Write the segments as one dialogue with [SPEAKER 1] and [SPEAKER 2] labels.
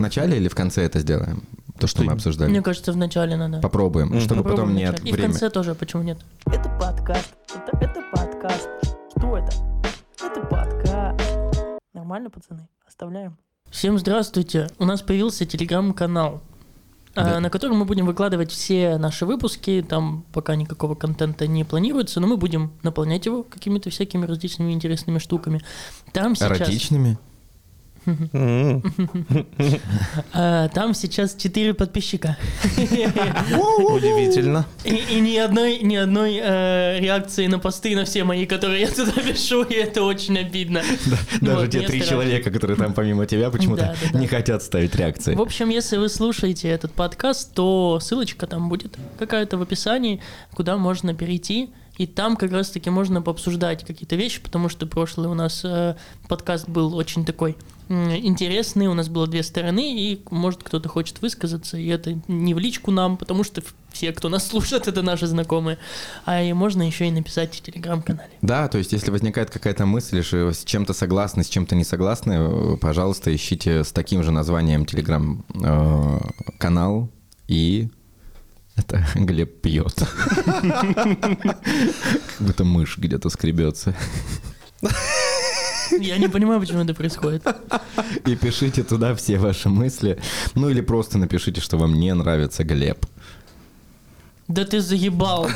[SPEAKER 1] В начале или в конце это сделаем? То, что мы обсуждали.
[SPEAKER 2] Мне кажется, в начале надо.
[SPEAKER 1] Попробуем,
[SPEAKER 3] Мгм.
[SPEAKER 1] чтобы
[SPEAKER 2] Попробуем
[SPEAKER 1] потом
[SPEAKER 2] в
[SPEAKER 1] нет
[SPEAKER 2] начале. И в конце тоже, почему нет?
[SPEAKER 4] Это подкаст. Это, это подкаст. Что это? Это подкаст. Нормально, пацаны? Оставляем.
[SPEAKER 2] Всем здравствуйте. У нас появился телеграм-канал, э,
[SPEAKER 1] Да.
[SPEAKER 2] на котором мы будем выкладывать все наши выпуски. Там пока никакого контента не планируется, но мы будем наполнять его какими-то всякими различными интересными штуками. Там сейчас,
[SPEAKER 1] Эротичными?
[SPEAKER 2] Там сейчас 4 подписчика.
[SPEAKER 3] Удивительно.
[SPEAKER 2] И, ни одной, ни одной э, реакции на посты, на все мои, которые я туда пишу, и это очень обидно.
[SPEAKER 1] Даже те три человека, которые там помимо тебя почему-то не хотят ставить реакции.
[SPEAKER 2] В общем, если вы слушаете этот подкаст, то ссылочка там будет какая-то в описании, куда можно перейти. И там как раз-таки можно пообсуждать какие-то вещи, потому что прошлый у нас э, подкаст был очень такой м, интересный, у нас было две стороны, и может кто-то хочет высказаться, и это не в личку нам, потому что все, кто нас слушает, это наши знакомые, а и можно еще и написать в телеграм-канале.
[SPEAKER 1] Да, то есть если возникает какая-то мысль, что с чем-то согласны, с чем-то не согласны, э, пожалуйста, ищите с таким же названием телеграм-канал и это Глеб пьет. Как будто мышь где-то скребется.
[SPEAKER 2] Я не понимаю, почему это происходит.
[SPEAKER 1] И пишите туда все ваши мысли. Ну или просто напишите, что вам не нравится Глеб.
[SPEAKER 2] Да ты заебал.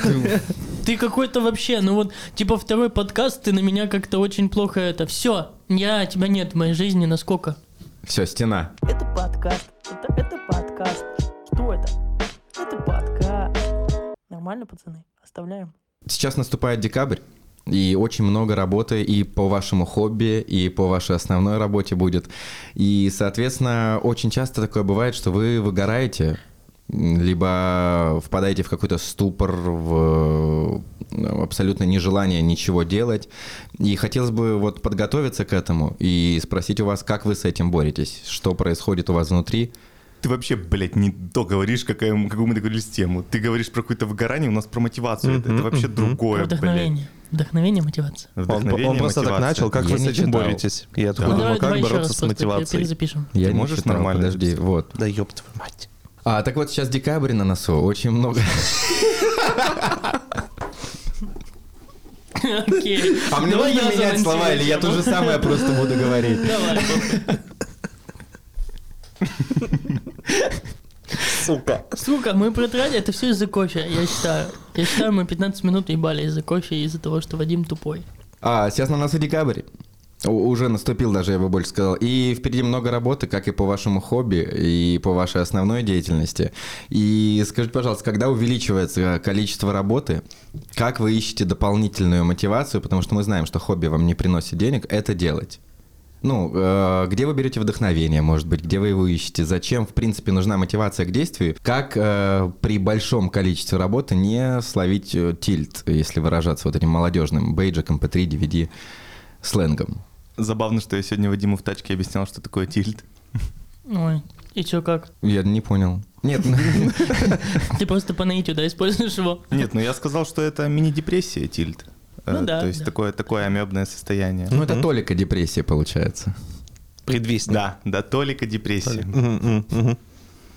[SPEAKER 2] Ты какой-то вообще, ну вот, типа второй подкаст, ты на меня как-то очень плохо это. Все, я тебя нет в моей жизни, насколько?
[SPEAKER 1] Все, стена.
[SPEAKER 4] Это подкаст. Это, это подкаст. Нормально, пацаны? Оставляем.
[SPEAKER 1] Сейчас наступает декабрь, и очень много работы и по вашему хобби, и по вашей основной работе будет. И, соответственно, очень часто такое бывает, что вы выгораете, либо впадаете в какой-то ступор, в э, абсолютно нежелание ничего делать. И хотелось бы вот подготовиться к этому и спросить у вас, как вы с этим боретесь, что происходит у вас внутри.
[SPEAKER 5] Ты вообще, блядь, не то говоришь, какая, какую мы договорились тему. Ты говоришь про какое-то выгорание, у нас про мотивацию. это, это
[SPEAKER 3] Мгм,
[SPEAKER 5] вообще
[SPEAKER 3] мгм.
[SPEAKER 5] другое,
[SPEAKER 2] Вдохновение. Вдохновение, мотивация.
[SPEAKER 5] блядь.
[SPEAKER 3] Он,
[SPEAKER 5] Вдохновение,
[SPEAKER 3] он просто так
[SPEAKER 5] мотивация.
[SPEAKER 3] начал, как
[SPEAKER 1] Я
[SPEAKER 3] вы с этим
[SPEAKER 1] читал.
[SPEAKER 3] боретесь? Я такой
[SPEAKER 5] Да.
[SPEAKER 3] Думаю,
[SPEAKER 2] давай,
[SPEAKER 3] как бороться
[SPEAKER 2] раз
[SPEAKER 3] с мотивацией?
[SPEAKER 2] перезапишем.
[SPEAKER 1] Я
[SPEAKER 5] Ты можешь
[SPEAKER 1] читал,
[SPEAKER 5] нормально
[SPEAKER 1] подожди,
[SPEAKER 5] записать?
[SPEAKER 1] вот.
[SPEAKER 3] Да ёб твою мать.
[SPEAKER 1] А, так вот сейчас декабрь на носу, очень много.
[SPEAKER 2] Окей.
[SPEAKER 1] А мне
[SPEAKER 2] Давай
[SPEAKER 1] нужно менять слова, или я то же самое просто буду говорить?
[SPEAKER 2] Давай.
[SPEAKER 3] Сука.
[SPEAKER 2] Сука, мы протратили, это все из-за кофе, я считаю. Я считаю, мы 15 минут ебали из-за кофе и из-за того, что Вадим тупой.
[SPEAKER 1] А, сейчас на носу декабрь. У- Уже наступил даже, я бы больше сказал. И впереди много работы, как и по вашему хобби, и по вашей основной деятельности. И скажите, пожалуйста, когда увеличивается количество работы, как вы ищете дополнительную мотивацию, потому что мы знаем, что хобби вам не приносит денег, это делать? Ну, э, где вы берете вдохновение, может быть, где вы его ищете, зачем, в принципе, нужна мотивация к действию, как э, при большом количестве работы не словить э, тильт, если выражаться вот этим молодежным бейджиком, P3, DVD, сленгом.
[SPEAKER 5] Забавно, что я сегодня Вадиму в тачке объяснял, что такое тильт.
[SPEAKER 2] Ой, и чё, как?
[SPEAKER 1] Я не понял. Нет,
[SPEAKER 2] Ты просто по наитию, да, используешь его?
[SPEAKER 5] Нет, ну я сказал, что это мини-депрессия тильт.
[SPEAKER 2] Ну
[SPEAKER 5] Э,
[SPEAKER 2] да,
[SPEAKER 5] То есть
[SPEAKER 2] да.
[SPEAKER 5] такое, такое амебное состояние.
[SPEAKER 1] ну это толика депрессия получается.
[SPEAKER 3] Предвестник.
[SPEAKER 5] Да, да, толика депрессия.
[SPEAKER 3] Мгм.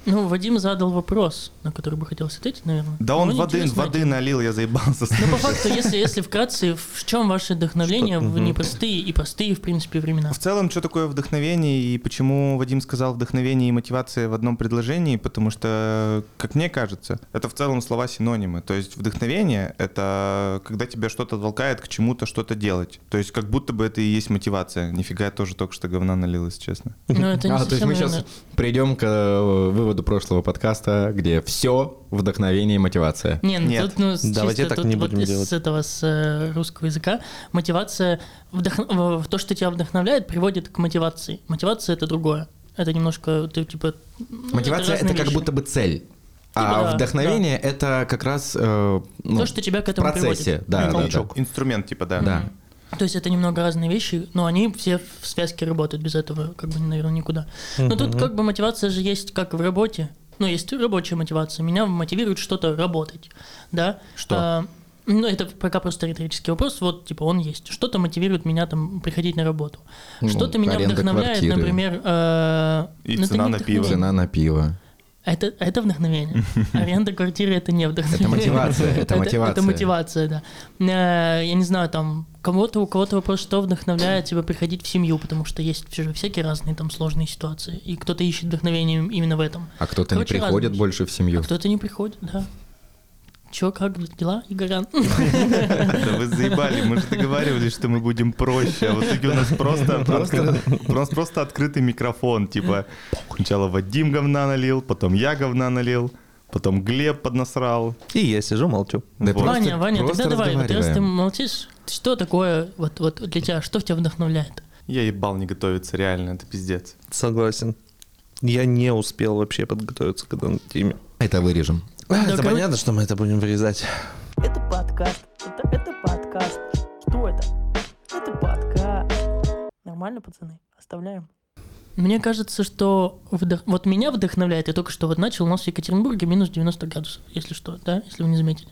[SPEAKER 2] Ну, Вадим задал вопрос, на который бы хотелось ответить, наверное.
[SPEAKER 5] Да он воды, воды налил, я заебался.
[SPEAKER 2] Ну, по факту, если, если вкратце, в чем ваше вдохновление в непростые и простые, в принципе, времена?
[SPEAKER 5] В целом, что такое вдохновение и почему Вадим сказал вдохновение и мотивация в одном предложении? Потому что, как мне кажется, это в целом слова синонимы. То есть вдохновение — это когда тебя что-то толкает к чему-то что-то делать. То есть как будто бы это и есть мотивация. Нифига, я тоже только что говна налил, если честно.
[SPEAKER 2] Ну, это не
[SPEAKER 1] А, то есть мы сейчас придем к э, выводу прошлого подкаста, где все вдохновение и мотивация.
[SPEAKER 2] Не, ну
[SPEAKER 5] Нет.
[SPEAKER 2] тут, ну, с-
[SPEAKER 3] Давайте
[SPEAKER 2] чисто
[SPEAKER 3] так
[SPEAKER 2] тут
[SPEAKER 3] не
[SPEAKER 2] вот
[SPEAKER 3] будем
[SPEAKER 2] из
[SPEAKER 3] делать.
[SPEAKER 2] этого, с э, русского языка, мотивация, вдох- в- то, что тебя вдохновляет, приводит к мотивации. Мотивация — это другое. Это немножко, ты, типа... ну,
[SPEAKER 1] Мотивация это,
[SPEAKER 2] разные
[SPEAKER 1] как
[SPEAKER 2] вещи.
[SPEAKER 1] будто бы цель. А
[SPEAKER 2] Типа да,
[SPEAKER 1] вдохновение это как раз э, ну,
[SPEAKER 2] То, что тебя к
[SPEAKER 1] в
[SPEAKER 2] этому
[SPEAKER 1] процессе.
[SPEAKER 2] приводит.
[SPEAKER 1] Да, да, да.
[SPEAKER 5] Инструмент типа, да.
[SPEAKER 1] Да.
[SPEAKER 2] То есть это немного разные вещи, но они все в связке работают, без этого как бы, наверное, никуда. Но тут как бы мотивация же есть как в работе, ну, есть рабочая мотивация. Меня мотивирует что-то работать, да?
[SPEAKER 5] Что?
[SPEAKER 2] А, Ну, это пока просто риторический вопрос. Вот, типа, он есть. Что-то мотивирует меня там приходить на работу.
[SPEAKER 1] Ну,
[SPEAKER 2] Что-то меня вдохновляет,
[SPEAKER 1] квартиры.
[SPEAKER 2] например... э,
[SPEAKER 5] И
[SPEAKER 2] ну,
[SPEAKER 5] цена на пиво.
[SPEAKER 1] Цена на пиво.
[SPEAKER 2] Это, это вдохновение. Аренда квартиры это не вдохновение.
[SPEAKER 1] Это мотивация, это мотивация.
[SPEAKER 2] Это мотивация, да. Э, Я не знаю, там кого-то, у кого-то вопрос, что вдохновляет тебя приходить в семью, потому что есть же всякие разные там сложные ситуации, и кто-то ищет вдохновение именно в этом.
[SPEAKER 1] А кто-то не приходит
[SPEAKER 2] разные.
[SPEAKER 1] больше в
[SPEAKER 2] А
[SPEAKER 1] семью.
[SPEAKER 2] кто-то не приходит, да. Чё, как дела, Игорян?
[SPEAKER 5] Да вы заебали, мы же договаривались, что мы будем проще, а в итоге у нас просто, просто, у нас просто открытый микрофон, типа сначала Вадим говна налил, потом я говна налил, потом Глеб поднасрал.
[SPEAKER 3] И я сижу, молчу.
[SPEAKER 1] Да
[SPEAKER 5] Вот.
[SPEAKER 1] просто-
[SPEAKER 2] Ваня, Ваня,
[SPEAKER 1] просто
[SPEAKER 2] тогда давай, вот раз ты молчишь, что такое вот, вот для тебя, что тебя вдохновляет?
[SPEAKER 5] Я ебал не готовиться, реально, это пиздец.
[SPEAKER 3] Согласен. Я не успел вообще подготовиться к этой теме.
[SPEAKER 1] Это вырежем.
[SPEAKER 2] Да,
[SPEAKER 3] это
[SPEAKER 2] короче-
[SPEAKER 3] понятно, что мы это будем вырезать.
[SPEAKER 4] Это подкаст. Это, это подкаст. Что это? Это подкаст. Нормально, пацаны? Оставляем.
[SPEAKER 2] Мне кажется, что вдох- вот меня вдохновляет, я только что вот начал, у нас в Екатеринбурге минус 90 градусов, если что, да, если вы не заметили.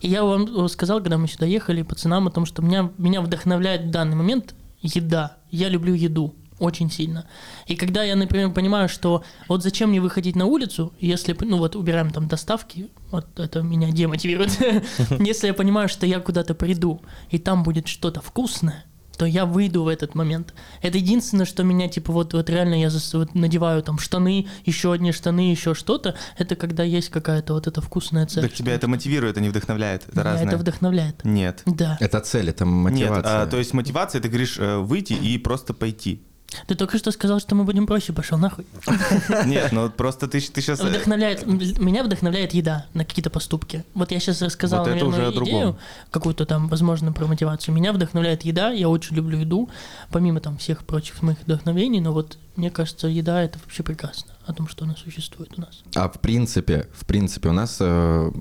[SPEAKER 2] И я вам э, сказал, когда мы сюда ехали, пацанам, о том, что меня, меня вдохновляет в данный момент еда. Я люблю еду очень сильно. И когда я, например, понимаю, что вот зачем мне выходить на улицу, если, ну вот убираем там доставки, вот это меня демотивирует. Если я понимаю, что я куда-то приду, и там будет что-то вкусное, то я выйду в этот момент. Это единственное, что меня, типа, вот, вот реально я зас- вот надеваю там штаны, еще одни штаны, еще что-то, это когда есть какая-то вот эта вкусная цель.
[SPEAKER 5] Так тебя это мотивирует, а не вдохновляет, это
[SPEAKER 2] Меня
[SPEAKER 5] разное.
[SPEAKER 2] это вдохновляет.
[SPEAKER 5] Нет.
[SPEAKER 2] Да.
[SPEAKER 1] Это цель, это
[SPEAKER 5] Нет,
[SPEAKER 1] мотивация.
[SPEAKER 5] а, то есть мотивация, ты говоришь, э, выйти и просто пойти.
[SPEAKER 2] Ты только что сказал, что мы будем проще, пошел нахуй.
[SPEAKER 5] Нет, ну просто ты, ты сейчас...
[SPEAKER 2] Вдохновляет, м, меня вдохновляет еда на какие-то поступки. Вот я сейчас рассказал,
[SPEAKER 5] Вот это
[SPEAKER 2] наверное, идею, какую-то там, возможно, про мотивацию. Меня вдохновляет еда, я очень люблю еду, помимо там всех прочих моих вдохновений, но вот мне кажется, еда это вообще прекрасно, о том, что она существует у нас.
[SPEAKER 1] А в принципе, в принципе, у нас э,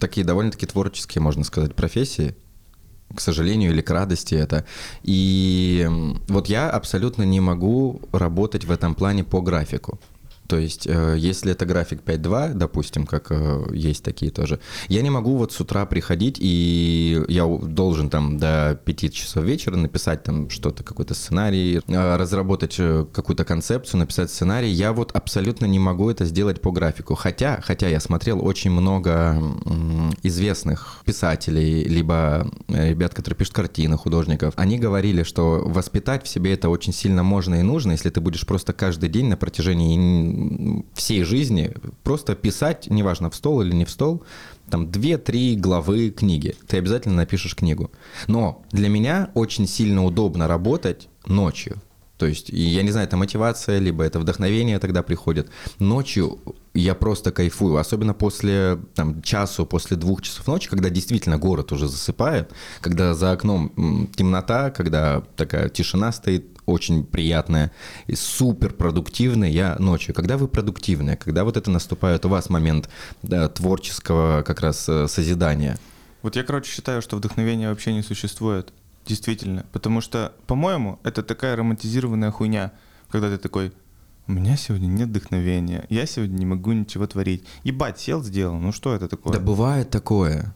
[SPEAKER 1] такие довольно-таки творческие, можно сказать, профессии, к сожалению или к радости это. И вот я абсолютно не могу работать в этом плане по графику. То есть, э, если это график 5.2, допустим, как э, есть такие тоже, я не могу вот с утра приходить, и я должен там до 5 часов вечера написать там что-то, какой-то сценарий, э, разработать какую-то концепцию, написать сценарий. Я вот абсолютно не могу это сделать по графику. Хотя, хотя я смотрел очень много известных писателей, либо ребят, которые пишут картины, художников. Они говорили, что воспитать в себе это очень сильно можно и нужно, если ты будешь просто каждый день на протяжении всей жизни просто писать, неважно, в стол или не в стол, там 2-3 главы книги. Ты обязательно напишешь книгу. Но для меня очень сильно удобно работать ночью. То есть, я не знаю, это мотивация, либо это вдохновение тогда приходит. Ночью я просто кайфую, особенно после там, часу, после двух часов ночи, когда действительно город уже засыпает, когда за окном темнота, когда такая тишина стоит, очень приятная и супер продуктивная я ночью. Когда вы продуктивные, когда вот это наступает у вас момент да, творческого как раз э, созидания.
[SPEAKER 5] Вот я, короче, считаю, что вдохновения вообще не существует. Действительно. Потому что, по-моему, это такая романтизированная хуйня, когда ты такой, у меня сегодня нет вдохновения, я сегодня не могу ничего творить. Ебать, сел, сделал, ну что это такое?
[SPEAKER 1] Да бывает такое.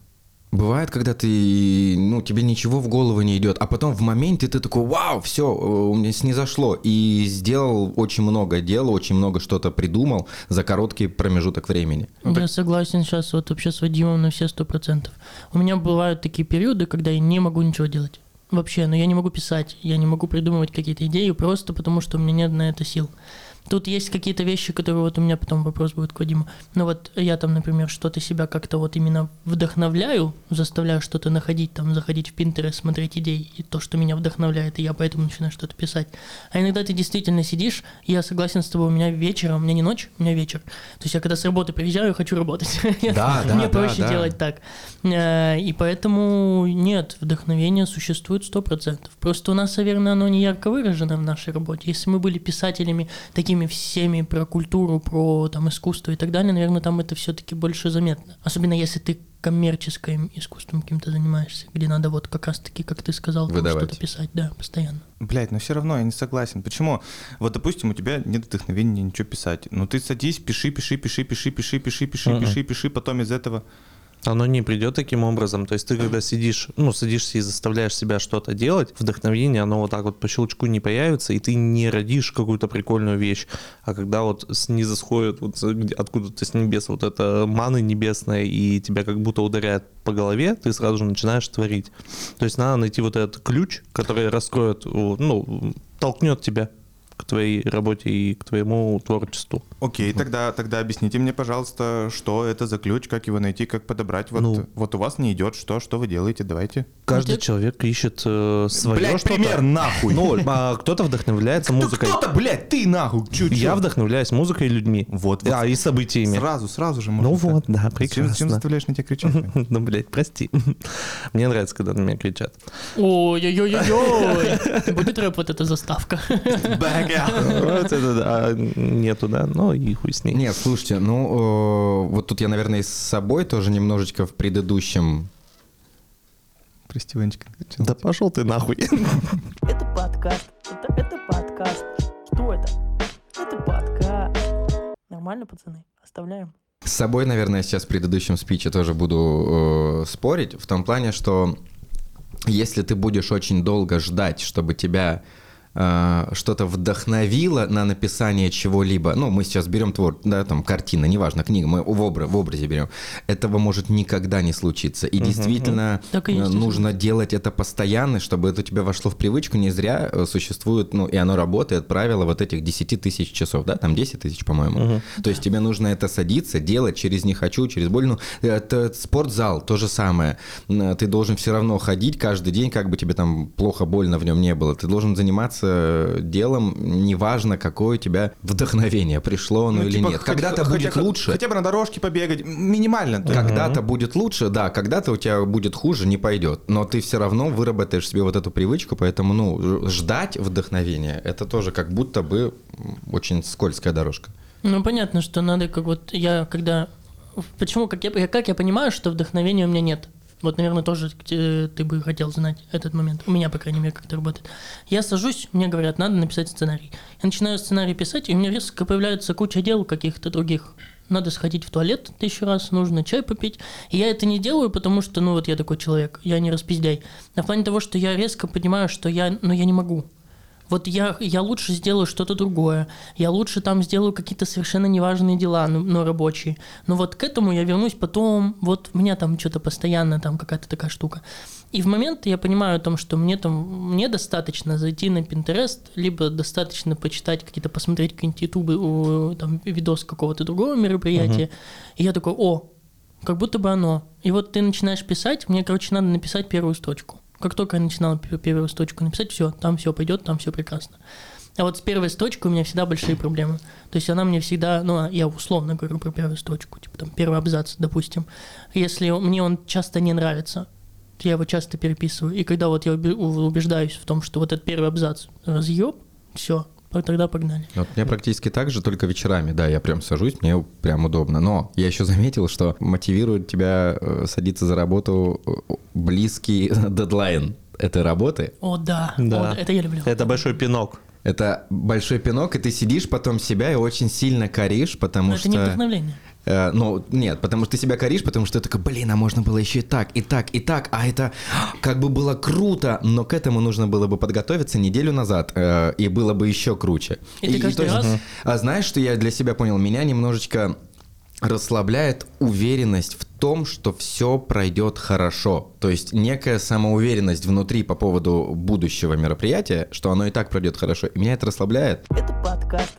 [SPEAKER 1] Бывает, когда ты, ну, тебе ничего в голову не идет, а потом в моменте ты такой, вау, все, у меня снизошло, и сделал очень много дел, очень много что-то придумал за короткий промежуток времени.
[SPEAKER 2] Я согласен сейчас вот вообще с Вадимом на все сто процентов. У меня бывают такие периоды, когда я не могу ничего делать. Вообще, но я не могу писать, я не могу придумывать какие-то идеи, просто потому что у меня нет на это сил. Тут есть какие-то вещи, которые вот у меня потом вопрос будет к Вадиму. Но вот я там, например, что-то себя как-то вот именно вдохновляю, заставляю что-то находить, там, заходить в Pinterest, смотреть идеи, и то, что меня вдохновляет, и я поэтому начинаю что-то писать. А иногда ты действительно сидишь, я согласен с тобой, у меня вечером, у меня не ночь, у меня вечер. То есть я когда с работы приезжаю, хочу работать.
[SPEAKER 1] Да, да,
[SPEAKER 2] Мне проще делать так. Э, И поэтому нет, вдохновение существует сто процентов. Просто у нас, наверное, оно не ярко выражено в нашей работе. Если мы были писателями такими всеми про культуру, про там искусство и так далее, наверное, там это все-таки больше заметно. Особенно если ты коммерческим искусством каким-то занимаешься, где надо вот как раз-таки, как ты сказал, что-то писать, да, постоянно.
[SPEAKER 5] Блять, но все равно я не согласен. Почему? Вот, допустим, у тебя нет вдохновения ничего писать. Ну ты садись, пиши, пиши, пиши, пиши, пиши, пиши, пиши, пиши, пиши, потом из этого...
[SPEAKER 3] Оно не придет таким образом. То есть ты когда сидишь, ну, садишься и заставляешь себя что-то делать, вдохновение, оно вот так вот по щелчку не появится, и ты не родишь какую-то прикольную вещь. А когда вот снизу сходит вот где- откуда-то с небес вот это маны небесная, и тебя как будто ударяет по голове, ты сразу же начинаешь творить. То есть надо найти вот этот ключ, который раскроет, ну, толкнет тебя к твоей работе и к твоему творчеству.
[SPEAKER 5] Окей, тогда, тогда объясните мне, пожалуйста, что это за ключ, как его найти, как подобрать. Вот,
[SPEAKER 3] Ну.
[SPEAKER 5] вот у вас не идет, что, что вы делаете, давайте.
[SPEAKER 3] Каждый
[SPEAKER 2] Ну, ты-
[SPEAKER 3] человек ищет э, свое
[SPEAKER 5] Блядь,
[SPEAKER 3] что-то.
[SPEAKER 5] пример нахуй.
[SPEAKER 3] Ну, а кто-то вдохновляется музыкой.
[SPEAKER 5] Кто-то, блядь, ты нахуй, чуть
[SPEAKER 3] Я вдохновляюсь музыкой и людьми.
[SPEAKER 5] Вот, вот.
[SPEAKER 3] А, и событиями.
[SPEAKER 5] Сразу, сразу же
[SPEAKER 3] Ну
[SPEAKER 5] можно.
[SPEAKER 3] вот, да, прекрасно.
[SPEAKER 5] зачем заставляешь на тебя кричать?
[SPEAKER 3] Ну, блядь, прости. Мне нравится, когда на меня кричат.
[SPEAKER 2] Ой-ой-ой-ой. Будет рэп вот эта заставка.
[SPEAKER 3] Вот это да, нету, да, ну и хуй с ней.
[SPEAKER 1] Нет, слушайте, ну, э, вот тут я, наверное, и с собой тоже немножечко в предыдущем...
[SPEAKER 5] Прости, Ванечка.
[SPEAKER 3] Да пошел ты нахуй.
[SPEAKER 4] Это подкаст. Это, это подкаст. Что это? Это подкаст. Нормально, пацаны? Оставляем.
[SPEAKER 1] С собой, наверное, сейчас в предыдущем спиче тоже буду э, спорить, в том плане, что если ты будешь очень долго ждать, чтобы тебя э, что-то вдохновило на написание чего-либо, ну, мы сейчас берем твор, да, там, картина, неважно, книга, мы в, обра- в образе берем, этого может никогда не случиться. И действительно
[SPEAKER 2] Так и есть,
[SPEAKER 1] э, нужно делать это постоянно, чтобы это у тебя вошло в привычку, не зря э, существует, ну, и оно работает, правило вот этих 10 тысяч часов, да, там 10 тысяч, по-моему. То есть тебе нужно это садиться, делать через «не хочу», через боль. Ну, это спортзал, то же самое. Ты должен все равно ходить каждый день, как бы тебе там плохо, больно в нем не было. Ты должен заниматься делом, неважно, какое у тебя вдохновение, пришло оно
[SPEAKER 5] Ну,
[SPEAKER 1] или
[SPEAKER 5] типа,
[SPEAKER 1] нет.
[SPEAKER 5] хотя-
[SPEAKER 1] Когда-то
[SPEAKER 5] хотя-
[SPEAKER 1] будет лучше.
[SPEAKER 5] Хотя бы на дорожке побегать, минимально. есть.
[SPEAKER 1] Когда-то будет лучше, да, когда-то у тебя будет хуже, не пойдет. Но ты все равно выработаешь себе вот эту привычку, поэтому, ну, ждать вдохновения, это тоже как будто бы очень скользкая дорожка.
[SPEAKER 2] Ну, понятно, что надо как вот я когда... Почему, как я, как я понимаю, что вдохновения у меня нет? Вот, наверное, тоже ты бы хотел знать этот момент. У меня, по крайней мере, как это работает. Я сажусь, мне говорят, надо написать сценарий. Я начинаю сценарий писать, и у меня резко появляется куча дел каких-то других. Надо сходить в туалет тысячу раз, нужно чай попить. И я это не делаю, потому что, ну, вот я такой человек, я не распиздяй. А в плане того, что я резко понимаю, что я, ну, я не могу. Вот я, я лучше сделаю что-то другое. Я лучше там сделаю какие-то совершенно неважные дела, ну, но рабочие. Но вот к этому я вернусь потом. Вот у меня там что-то постоянно там какая-то такая штука. И в момент я понимаю о том, что мне там мне достаточно зайти на Pinterest, либо достаточно почитать какие-то, посмотреть какие-нибудь ютубы, там видос какого-то другого мероприятия. И я такой, о, как будто бы оно. И вот ты начинаешь писать, мне, короче, надо написать первую строчку. Как только я начинал пе- первую строчку написать, все, там все пойдет, там все прекрасно. А вот с первой строчкой у меня всегда большие проблемы. То есть она мне всегда, ну, я условно говорю про первую строчку, типа там первый абзац, допустим. Если мне он часто не нравится, я его часто переписываю. И когда вот я убе- убеждаюсь в том, что вот этот первый абзац разъеб, все, тогда погнали.
[SPEAKER 1] Вот у меня практически так же, только вечерами, да, я прям сажусь, мне прям удобно. Но я еще заметил, что мотивирует тебя э, садиться за работу э, близкий дедлайн этой работы.
[SPEAKER 2] О, да,
[SPEAKER 3] Да.
[SPEAKER 2] О, это я люблю.
[SPEAKER 3] Это большой пинок.
[SPEAKER 1] Это большой пинок, и ты сидишь потом себя и очень сильно коришь, потому
[SPEAKER 2] Но
[SPEAKER 1] что...
[SPEAKER 2] это не вдохновление.
[SPEAKER 1] Э, ну, нет, потому что ты себя коришь, потому что ты такой, блин, а можно было еще и так, и так, и так, а это как бы было круто, но к этому нужно было бы подготовиться неделю назад, э, и было бы еще круче.
[SPEAKER 2] И ты каждый
[SPEAKER 1] то есть,
[SPEAKER 2] раз-
[SPEAKER 1] А знаешь, что я для себя понял? Меня немножечко расслабляет уверенность в том, что все пройдет хорошо. То есть некая самоуверенность внутри по поводу будущего мероприятия, что оно и так пройдет хорошо. И меня это расслабляет.
[SPEAKER 4] Это подкаст.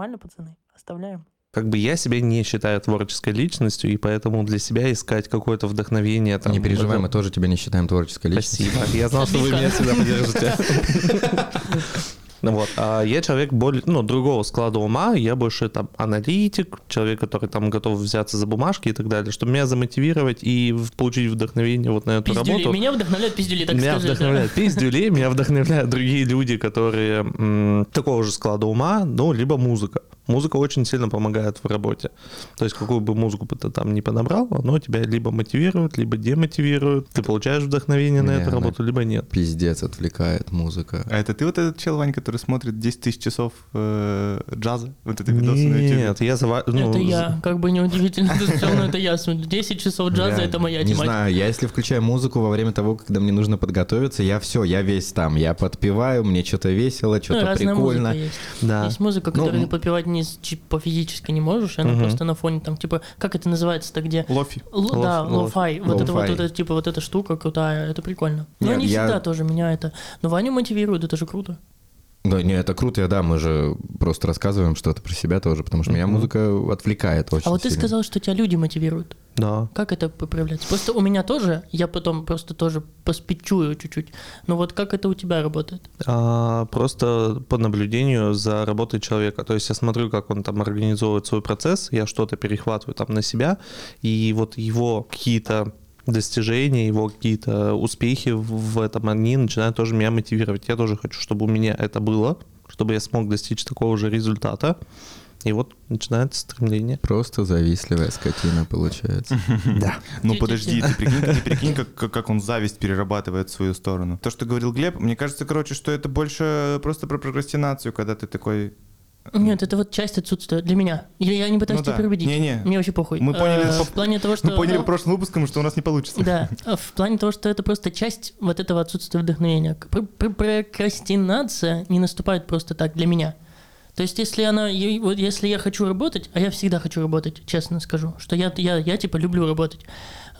[SPEAKER 4] Нормально, пацаны? Оставляем.
[SPEAKER 3] Как бы я себя не считаю творческой личностью, и поэтому для себя искать какое-то вдохновение там.
[SPEAKER 1] не переживай,
[SPEAKER 3] это-
[SPEAKER 1] мы тоже тебя не считаем творческой личностью.
[SPEAKER 3] Спасибо. Я знал, что вы меня всегда поддержите. Ну вот, а я человек более, ну, другого склада ума, я больше там аналитик, человек, который там готов взяться за бумажки и так далее, чтобы меня замотивировать и получить вдохновение вот на эту
[SPEAKER 2] Пиздюли.
[SPEAKER 3] работу.
[SPEAKER 2] Меня вдохновляют пиздюли, так
[SPEAKER 3] меня
[SPEAKER 2] скажи. да.
[SPEAKER 3] вдохновляют пиздюлей, меня вдохновляют другие люди, которые м, такого же склада ума, ну, либо музыка. Музыка очень сильно помогает в работе. То есть какую бы музыку бы ты там ни подобрал, оно тебя либо мотивирует, либо демотивирует. Ты получаешь вдохновение на
[SPEAKER 1] Не,
[SPEAKER 3] эту работу, либо нет.
[SPEAKER 1] Пиздец, отвлекает музыка.
[SPEAKER 5] А это ты вот этот чел, Вань, который смотрит 10 тысяч часов э, джаза? Вот это видосы на YouTube?
[SPEAKER 3] Нет, я зава... ну,
[SPEAKER 2] это я, как бы неудивительно, но это я смотрю. 10 часов джаза, это моя
[SPEAKER 1] Не
[SPEAKER 2] тематика.
[SPEAKER 1] знаю, я если включаю музыку во время того, когда мне нужно подготовиться, я все, я весь там. Я подпеваю, мне что-то весело,
[SPEAKER 2] Ну,
[SPEAKER 1] что-то прикольно.
[SPEAKER 3] Да.
[SPEAKER 2] Есть музыка,
[SPEAKER 1] Ну,
[SPEAKER 2] которую ты подпевать не, типа, физически не можешь, она просто на фоне там, типа, как это называется-то, где...
[SPEAKER 5] Lo-fi.
[SPEAKER 2] Л- да,
[SPEAKER 3] lo-f-
[SPEAKER 2] lo-fi. Вот это вот,
[SPEAKER 1] lo-fi.
[SPEAKER 2] вот это, типа, вот эта штука крутая, это прикольно. Но
[SPEAKER 1] Нет,
[SPEAKER 2] не
[SPEAKER 1] я-
[SPEAKER 2] всегда тоже меня это... Но Ваню мотивирует, это же круто.
[SPEAKER 1] Да, не, это круто, да, мы же просто рассказываем что-то про себя тоже, потому что меня музыка отвлекает очень
[SPEAKER 2] А вот ты
[SPEAKER 1] сильно.
[SPEAKER 2] сказал, что тебя люди мотивируют.
[SPEAKER 3] Да.
[SPEAKER 2] Как это поправляется? Просто у меня тоже, я потом просто тоже поспичую чуть-чуть. Но вот как это у тебя работает?
[SPEAKER 3] А, просто по наблюдению за работой человека. То есть я смотрю, как он там организовывает свой процесс, я что-то перехватываю там на себя, и вот его какие-то достижения, его какие-то успехи в этом, они начинают тоже меня мотивировать. Я тоже хочу, чтобы у меня это было, чтобы я смог достичь такого же результата. И вот начинается стремление.
[SPEAKER 1] Просто завистливая скотина получается.
[SPEAKER 3] Да.
[SPEAKER 5] Ну подожди, ты прикинь, ты прикинь как, как, как он зависть перерабатывает в свою сторону. То, что говорил Глеб, мне кажется, короче, что это больше просто про прокрастинацию, когда ты такой...
[SPEAKER 2] Нет, это вот часть отсутствия для меня. Я, я не пытаюсь
[SPEAKER 5] Ну
[SPEAKER 2] тебя
[SPEAKER 5] да.
[SPEAKER 2] переубедить.
[SPEAKER 5] Не-не.
[SPEAKER 2] Мне вообще похуй.
[SPEAKER 5] Мы поняли по-
[SPEAKER 2] в плане того, что...
[SPEAKER 5] Мы поняли
[SPEAKER 2] ну,
[SPEAKER 5] прошлым выпускам, что у нас не получится.
[SPEAKER 2] Да, а в плане того, что это просто часть вот этого отсутствия вдохновения. Пр- пр- Прокрастинация не наступает просто так для меня. То есть, если она, вот если я хочу работать, а я всегда хочу работать, честно скажу, что я, я, я типа люблю работать,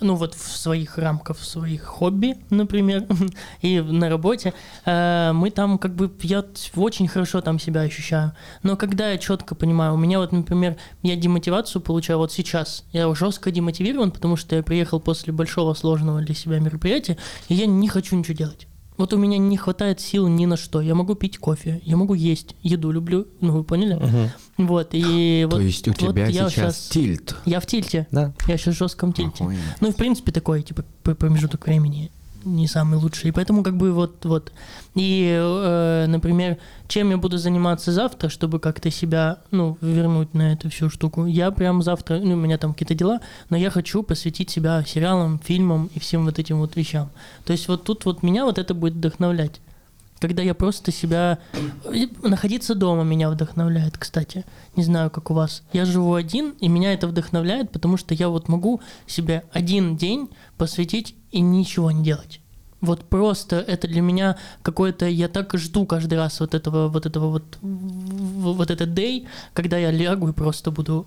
[SPEAKER 2] ну вот в своих рамках, в своих хобби, например, и на работе, э, мы там как бы, я очень хорошо там себя ощущаю. Но когда я четко понимаю, у меня вот, например, я демотивацию получаю вот сейчас, я жестко демотивирован, потому что я приехал после большого сложного для себя мероприятия, и я не хочу ничего делать. Вот у меня не хватает сил ни на что. Я могу пить кофе, я могу есть, еду люблю, ну вы поняли? Вот, и вот
[SPEAKER 1] То есть у
[SPEAKER 2] вот
[SPEAKER 1] тебя
[SPEAKER 2] я
[SPEAKER 1] сейчас
[SPEAKER 2] щас-
[SPEAKER 1] тильт.
[SPEAKER 2] Я в тильте.
[SPEAKER 3] Да.
[SPEAKER 2] Я сейчас в жестком тильте.
[SPEAKER 1] Охуенно.
[SPEAKER 2] Ну, и в принципе, такой, типа, п- промежуток времени не самый лучший. И поэтому, как бы, вот, вот. И, э, например, чем я буду заниматься завтра, чтобы как-то себя, ну, вернуть на эту всю штуку. Я прям завтра, ну, у меня там какие-то дела, но я хочу посвятить себя сериалам, фильмам и всем вот этим вот вещам. То есть вот тут вот меня вот это будет вдохновлять. Когда я просто себя... Находиться дома меня вдохновляет, кстати. Не знаю, как у вас. Я живу один, и меня это вдохновляет, потому что я вот могу себе один день посвятить и ничего не делать. Вот просто это для меня какое-то... Я так жду каждый раз вот этого вот этого вот... Вот этот дей, когда я лягу и просто буду...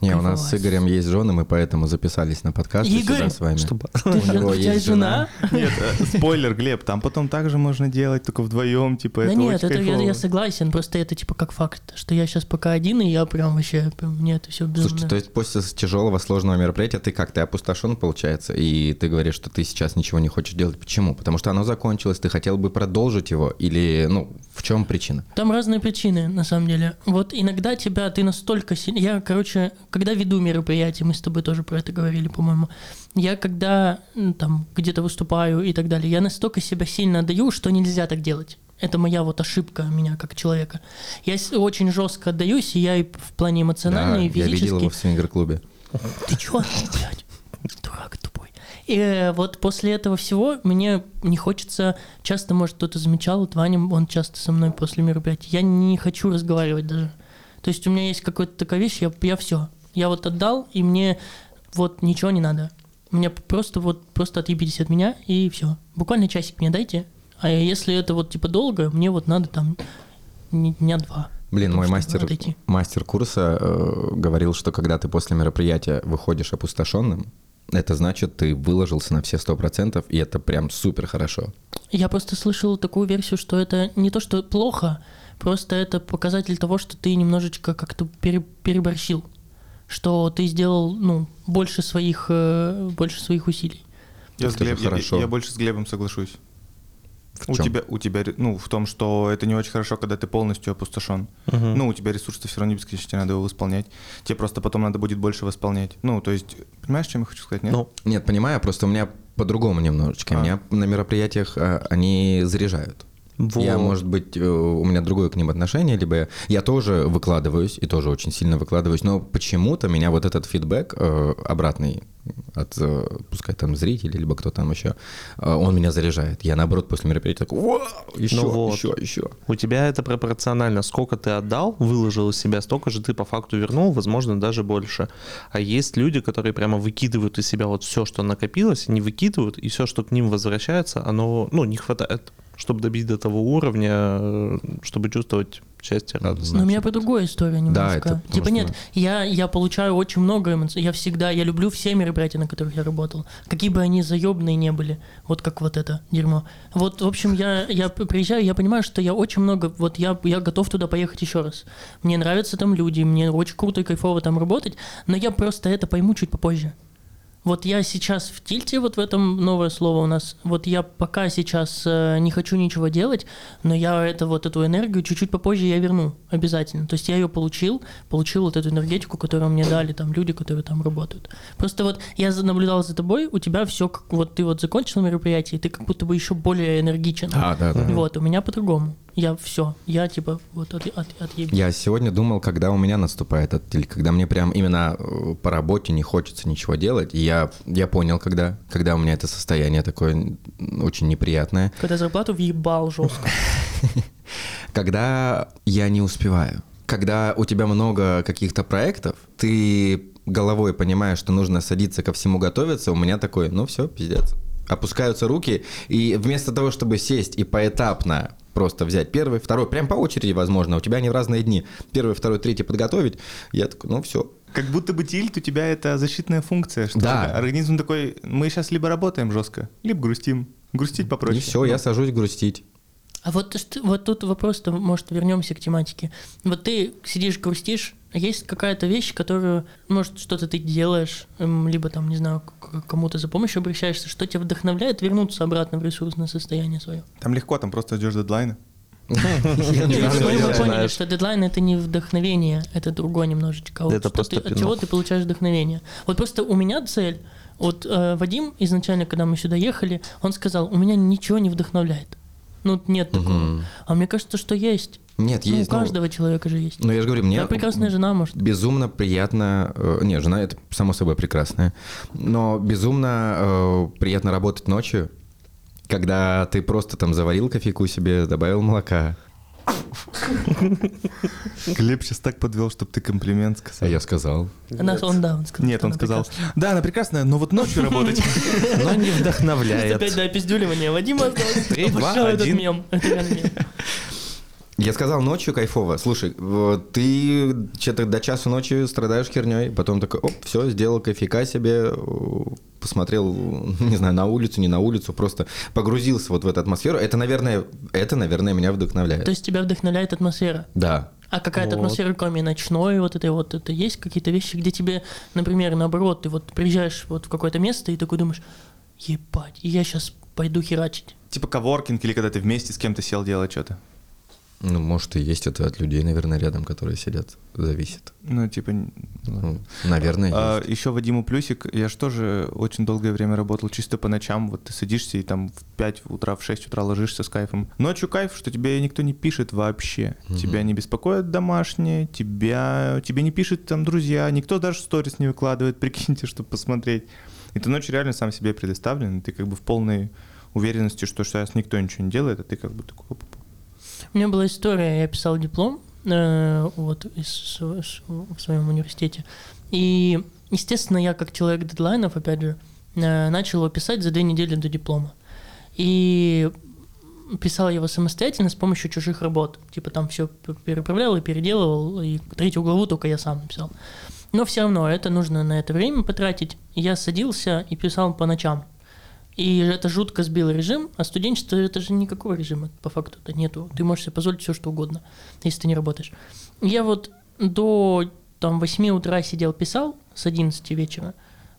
[SPEAKER 1] Не, у нас с. Игорем есть жены, мы поэтому записались на подкаст
[SPEAKER 2] Игорь?
[SPEAKER 1] сюда с вами.
[SPEAKER 3] Чтобы...
[SPEAKER 1] У него есть
[SPEAKER 2] жена?
[SPEAKER 5] Нет, э, спойлер, Глеб, там потом также можно делать, только вдвоем, типа,
[SPEAKER 2] Да нет, это я, согласен, просто это типа как факт, что я сейчас пока один, и я прям вообще, прям, мне это все безумно.
[SPEAKER 1] Слушайте, то есть после тяжелого, сложного мероприятия ты как, ты опустошен, получается, и ты говоришь, что ты сейчас ничего не хочешь делать. Почему? Потому что оно закончилось, ты хотел бы продолжить его, или, ну, в чем причина?
[SPEAKER 2] Там разные причины, на самом деле. Вот иногда тебя, ты настолько сильно... Я, короче, когда веду мероприятие, мы с тобой тоже про это говорили, по-моему, я когда м, там где-то выступаю и так далее, я настолько себя сильно отдаю, что нельзя так делать. Это моя вот ошибка меня как человека. Я очень жестко отдаюсь, и я и в плане эмоционально,
[SPEAKER 1] Да,
[SPEAKER 2] и
[SPEAKER 1] я
[SPEAKER 2] физически...
[SPEAKER 1] видел его в свингер-клубе.
[SPEAKER 2] Ты чё, блядь? Дурак тупой. И э, вот после этого всего мне не хочется, часто, может, кто-то замечал, вот Ваня, он часто со мной после мероприятия, я не хочу разговаривать даже. То есть у меня есть какая-то такая вещь, я, я все. Я вот отдал, и мне вот ничего не надо. Мне просто вот, просто отъебитесь от меня, и все. Буквально часик мне дайте. А если это вот типа долго, мне вот надо там дня два.
[SPEAKER 1] Блин, мой мастер, мастер курса э, говорил, что когда ты после мероприятия выходишь опустошенным, это значит, ты выложился на все сто процентов, и это прям супер хорошо.
[SPEAKER 2] Я просто слышал такую версию, что это не то, что плохо, просто это показатель того, что ты немножечко как-то пере- переборщил, что ты сделал, ну, больше своих, э, больше своих усилий.
[SPEAKER 5] Я, с Глеб- я-
[SPEAKER 1] хорошо.
[SPEAKER 5] я больше с Глебом соглашусь.
[SPEAKER 1] В
[SPEAKER 5] у тебя, у тебя, ну, в том, что это не очень хорошо, когда ты полностью опустошен.
[SPEAKER 3] Мгм.
[SPEAKER 5] Ну, у тебя ресурсы все равно не бесконечны, тебе надо его восполнять. Тебе просто потом надо будет больше восполнять. Ну, то есть, понимаешь, чем я хочу сказать, нет?
[SPEAKER 3] Ну,
[SPEAKER 1] Нет, понимаю, просто у меня по-другому немножечко.
[SPEAKER 5] А.
[SPEAKER 1] Меня на мероприятиях а, они заряжают. Я,
[SPEAKER 3] Вот.
[SPEAKER 1] может быть, э, у меня другое к ним отношение, либо я, я тоже выкладываюсь и тоже очень сильно выкладываюсь, но почему-то меня вот этот фидбэк э, обратный от, э, пускай там зрителей, либо кто там еще, э, он меня заряжает. Я, наоборот, после мероприятия такой, «Вау, еще,
[SPEAKER 3] Ну вот.
[SPEAKER 1] еще, еще.
[SPEAKER 3] У тебя это пропорционально. Сколько ты отдал, выложил из себя, столько же ты по факту вернул, возможно, даже больше. А есть люди, которые прямо выкидывают из себя вот все, что накопилось, не выкидывают, и все, что к ним возвращается, оно, ну, не хватает, чтобы добить до того уровня, э, чтобы чувствовать счастье, радость.
[SPEAKER 2] Но у меня по другой история немножко.
[SPEAKER 1] это потому
[SPEAKER 2] типа
[SPEAKER 1] что-
[SPEAKER 2] нет, я, я получаю очень много эмоций. Я всегда, я люблю все мероприятия, на которых я работал. Какие бы они заебные не были. Вот как вот это дерьмо. Вот, в общем, я, я приезжаю, я понимаю, что я очень много, вот я, я готов туда поехать еще раз. Мне нравятся там люди, мне очень круто и кайфово там работать, но я просто это пойму чуть попозже. Вот я сейчас в тильте, вот в этом новое слово у нас. Вот я пока сейчас э, не хочу ничего делать, но я это вот эту энергию чуть-чуть попозже я верну обязательно. То есть я ее получил, получил вот эту энергетику, которую мне дали там люди, которые там работают. Просто вот я наблюдал за тобой, у тебя все как вот ты вот закончил мероприятие, и ты как будто бы еще более энергичен.
[SPEAKER 1] А, да, да.
[SPEAKER 2] Вот, у меня по-другому. Я все, я типа вот от, от, отъеб-
[SPEAKER 1] Я сегодня думал, когда у меня наступает этот или когда мне прям именно э, по работе не хочется ничего делать. И я, я понял, когда, когда у меня это состояние такое очень неприятное.
[SPEAKER 2] Когда зарплату въебал жестко.
[SPEAKER 1] Когда я не успеваю. Когда у тебя много каких-то проектов, ты головой понимаешь, что нужно садиться ко всему готовиться, у меня такой, ну все, пиздец. Опускаются руки, и вместо того, чтобы сесть и поэтапно просто взять первый, второй, прям по очереди, возможно, у тебя они в разные дни, первый, второй, третий подготовить, я такой, ну все,
[SPEAKER 5] Как будто бы тильт у тебя это защитная функция, что
[SPEAKER 1] Да.
[SPEAKER 5] организм такой, мы сейчас либо работаем жестко, либо грустим. Грустить попроще.
[SPEAKER 1] и все, я сажусь грустить.
[SPEAKER 2] А вот, вот тут вопрос-то, может, вернемся к тематике. Вот ты сидишь, грустишь, есть какая-то вещь, которую, может, что-то ты делаешь, эм, либо там, не знаю, кому-то за помощью обращаешься, что тебя вдохновляет вернуться обратно в ресурсное состояние свое?
[SPEAKER 5] Там легко, там просто ждешь дедлайна.
[SPEAKER 3] Знаю,
[SPEAKER 2] мы, поняли, что дедлайн это не вдохновение, это другое немножечко. А вот
[SPEAKER 3] Это просто
[SPEAKER 2] от чего ты получаешь вдохновение? Вот просто у меня цель. Вот э, Вадим изначально, когда мы сюда ехали, он сказал, у меня ничего не вдохновляет. Ну, нет такого. А мне кажется, что есть.
[SPEAKER 1] Нет,
[SPEAKER 2] Ну,
[SPEAKER 1] есть.
[SPEAKER 2] у
[SPEAKER 1] ну,
[SPEAKER 2] каждого человека же есть.
[SPEAKER 1] Ну, я же говорю, мне
[SPEAKER 2] Да, прекрасная жена, может.
[SPEAKER 1] безумно приятно... э, не, жена это само собой прекрасная. Но безумно э, приятно работать ночью, когда ты просто там заварил кофейку себе, добавил молока.
[SPEAKER 5] Глеб сейчас так подвел, чтобы ты комплимент
[SPEAKER 1] А
[SPEAKER 5] сказал.
[SPEAKER 1] я сказал.
[SPEAKER 2] Она, он, да, он сказал.
[SPEAKER 5] Нет, он сказал,
[SPEAKER 2] прекрасная.
[SPEAKER 5] да, она прекрасная, но вот ночью работать.
[SPEAKER 3] Но не
[SPEAKER 2] Опять,
[SPEAKER 3] вдохновляет.
[SPEAKER 2] да, опиздюливание. Вадима осталось.
[SPEAKER 3] Три, два, один.
[SPEAKER 2] Это мем.
[SPEAKER 1] Я сказал ночью кайфово. Слушай, ты что-то до часу ночи страдаешь херней, потом такой, оп, все, сделал кофейка себе, посмотрел, не знаю, на улицу, не на улицу, просто погрузился вот в эту атмосферу. Это, наверное, это, наверное, меня вдохновляет.
[SPEAKER 2] То есть тебя вдохновляет атмосфера.
[SPEAKER 1] Да.
[SPEAKER 2] А какая-то
[SPEAKER 3] Вот.
[SPEAKER 2] атмосфера, кроме ночной, вот этой вот, это есть какие-то вещи, где тебе, например, наоборот, ты вот приезжаешь вот в какое-то место и такой думаешь, ебать, я сейчас пойду херачить.
[SPEAKER 5] Типа коворкинг или когда ты вместе с кем-то сел делать что-то.
[SPEAKER 1] Ну, может, и есть это от людей, наверное, рядом, которые сидят. Зависит.
[SPEAKER 5] Ну, типа...
[SPEAKER 1] Ну, наверное,
[SPEAKER 5] А,
[SPEAKER 1] есть.
[SPEAKER 5] еще Вадиму плюсик. Я же тоже очень долгое время работал чисто по ночам. Вот ты садишься и там в 5 утра, в 6 утра ложишься с кайфом. Ночью кайф, что тебе никто не пишет вообще. Тебя не беспокоят домашние, тебя, тебе не пишут там друзья, никто даже сторис не выкладывает, прикиньте, чтобы посмотреть. И ты ночью реально сам себе предоставлен, ты как бы в полной уверенности, что сейчас никто ничего не делает, а ты как бы такой... оп-оп.
[SPEAKER 2] У меня была история, я писал диплом э, вот из, с- в своем университете. И, естественно, я как человек дедлайнов, опять же, э, начал его писать за две недели до диплома. И писал его самостоятельно с помощью чужих работ. Типа там все переправлял и переделывал, и третью главу только я сам написал. Но все равно это нужно на это время потратить. Я садился и писал по ночам. И это жутко сбило режим, а студенчество это же никакого режима по факту-то нету. Ты можешь себе позволить все что угодно, если ты не работаешь. Я вот до там 8 утра сидел, писал с 11 вечера,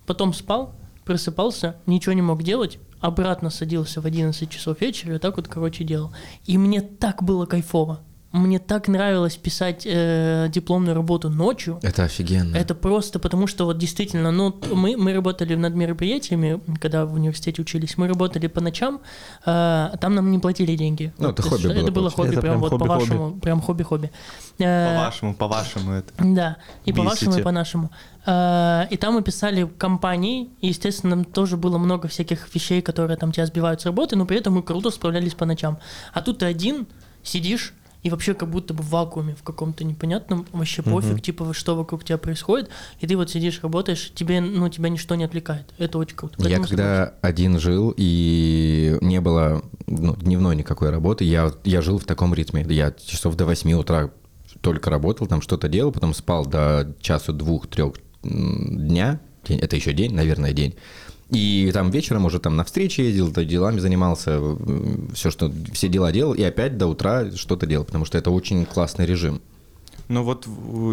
[SPEAKER 2] потом спал, просыпался, ничего не мог делать, обратно садился в 11 часов вечера и так вот, короче, делал. И мне так было кайфово. Мне так нравилось писать э, дипломную работу ночью.
[SPEAKER 1] Это офигенно.
[SPEAKER 2] Это просто потому, что вот действительно, ну, мы, мы работали над мероприятиями, когда в университете учились, мы работали по ночам, э, там нам не платили деньги.
[SPEAKER 1] Ну,
[SPEAKER 2] Вот,
[SPEAKER 1] это хобби было,
[SPEAKER 2] Это было хобби,
[SPEAKER 3] Это
[SPEAKER 2] прям
[SPEAKER 3] прям
[SPEAKER 2] вот
[SPEAKER 3] хобби-хобби.
[SPEAKER 2] по-вашему, прям хобби-хобби. Э,
[SPEAKER 5] По-вашему, по-вашему это.
[SPEAKER 2] да, и по вашему, и
[SPEAKER 3] Бесите.
[SPEAKER 2] по нашему. Э, И там мы писали компании, и, естественно, там тоже было много всяких вещей, которые там тебя сбивают с работы, но при этом мы круто справлялись по ночам. А тут ты один сидишь, и вообще как будто бы в вакууме в каком-то непонятном, вообще пофиг, типа, что вокруг тебя происходит, и ты вот сидишь, работаешь, тебе, ну, тебя ничто не отвлекает. Это очень круто.
[SPEAKER 1] Я
[SPEAKER 2] Поэтому
[SPEAKER 1] когда один жил и не было ну, дневной никакой работы, я, я жил в таком ритме. Я часов до 8 утра только работал, там что-то делал, потом спал до часу двух-трех дня. Это еще день, наверное, день. И там вечером уже там на встречи ездил, то делами занимался, все, что, все дела делал, и опять до утра что-то делал, потому что это очень классный режим.
[SPEAKER 5] Ну вот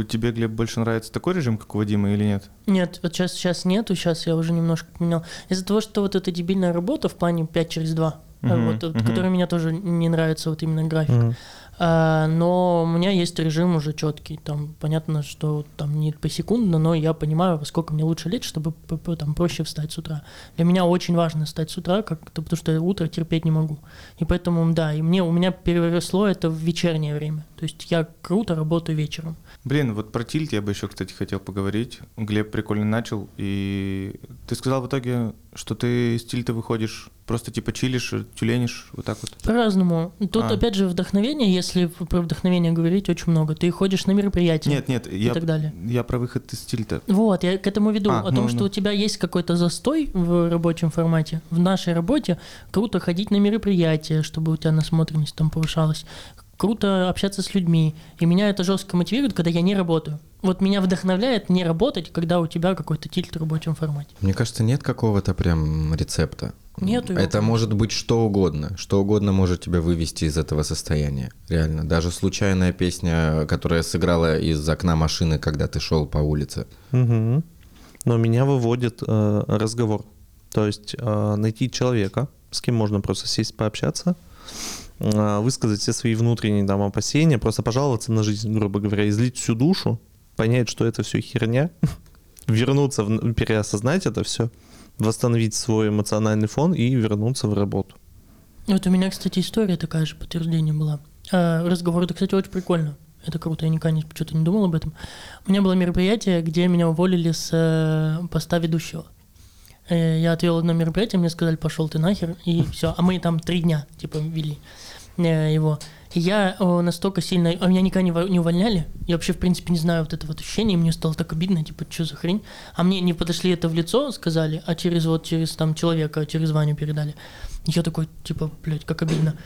[SPEAKER 5] тебе, Глеб, больше нравится такой режим, как у Вадима, или нет?
[SPEAKER 2] Нет, вот сейчас, сейчас нету, сейчас я уже немножко поменял. Из-за того, что вот эта дебильная работа в плане 5 через 2,
[SPEAKER 5] Мгм,
[SPEAKER 2] вот, вот,
[SPEAKER 5] мгм.
[SPEAKER 2] которая меня тоже не нравится, вот именно график.
[SPEAKER 3] Мгм.
[SPEAKER 2] А, но у меня есть режим уже четкий. Там понятно, что там не посекундно, но я понимаю, сколько мне лучше лечь, чтобы там проще встать с утра. Для меня очень важно встать с утра, как потому что утро терпеть не могу. И поэтому, да, и мне у меня переросло это в вечернее время. То есть я круто работаю вечером.
[SPEAKER 5] Блин, вот про тильт я бы еще, кстати, хотел поговорить. Глеб прикольно начал, и ты сказал в итоге, что ты из тильта выходишь, просто типа чилишь, тюленишь, вот так вот.
[SPEAKER 2] По-разному. Тут,
[SPEAKER 5] А.
[SPEAKER 2] опять же, вдохновение, если про вдохновение говорить, очень много. Ты ходишь на мероприятия
[SPEAKER 5] Нет, нет,
[SPEAKER 2] и
[SPEAKER 5] я,
[SPEAKER 2] так далее.
[SPEAKER 5] я про выход из тильта.
[SPEAKER 2] Вот, я к этому веду.
[SPEAKER 5] А,
[SPEAKER 2] о
[SPEAKER 5] ну,
[SPEAKER 2] том, что
[SPEAKER 5] ну.
[SPEAKER 2] у тебя есть какой-то застой в рабочем формате. В нашей работе круто ходить на мероприятия, чтобы у тебя насмотренность там повышалась. Круто общаться с людьми. И меня это жестко мотивирует, когда я не работаю. Вот меня вдохновляет не работать, когда у тебя какой-то тильт в рабочем формате.
[SPEAKER 1] Мне кажется, нет какого-то прям рецепта.
[SPEAKER 2] Нету его,
[SPEAKER 1] Это может быть что угодно. Что угодно может тебя вывести из этого состояния. Реально. Даже случайная песня, которая сыграла из окна машины, когда ты шел по улице.
[SPEAKER 3] Мгм. Но меня выводит э, разговор. То есть э, найти человека, с кем можно просто сесть пообщаться, высказать все свои внутренние там опасения, просто пожаловаться на жизнь, грубо говоря, излить всю душу, понять, что это все херня, вернуться, в, переосознать это все, восстановить свой эмоциональный фон и вернуться в работу.
[SPEAKER 2] Вот у меня, кстати, история такая же, подтверждение была. А, разговор, это, кстати, очень прикольно. Это круто, я никогда не, что-то не думал об этом. У меня было мероприятие, где меня уволили с э, поста ведущего. Э, я отвел одно мероприятие, мне сказали, пошел ты нахер, и все. А мы там три дня, типа, вели его. И я э, настолько сильно... А меня никогда не, не увольняли. Я вообще, в принципе, не знаю вот этого вот ощущения. и Мне стало так обидно, типа, что за хрень. А мне не подошли это в лицо, сказали, а через вот, через там человека, через Ваню передали. Я такой, типа, блядь, как обидно.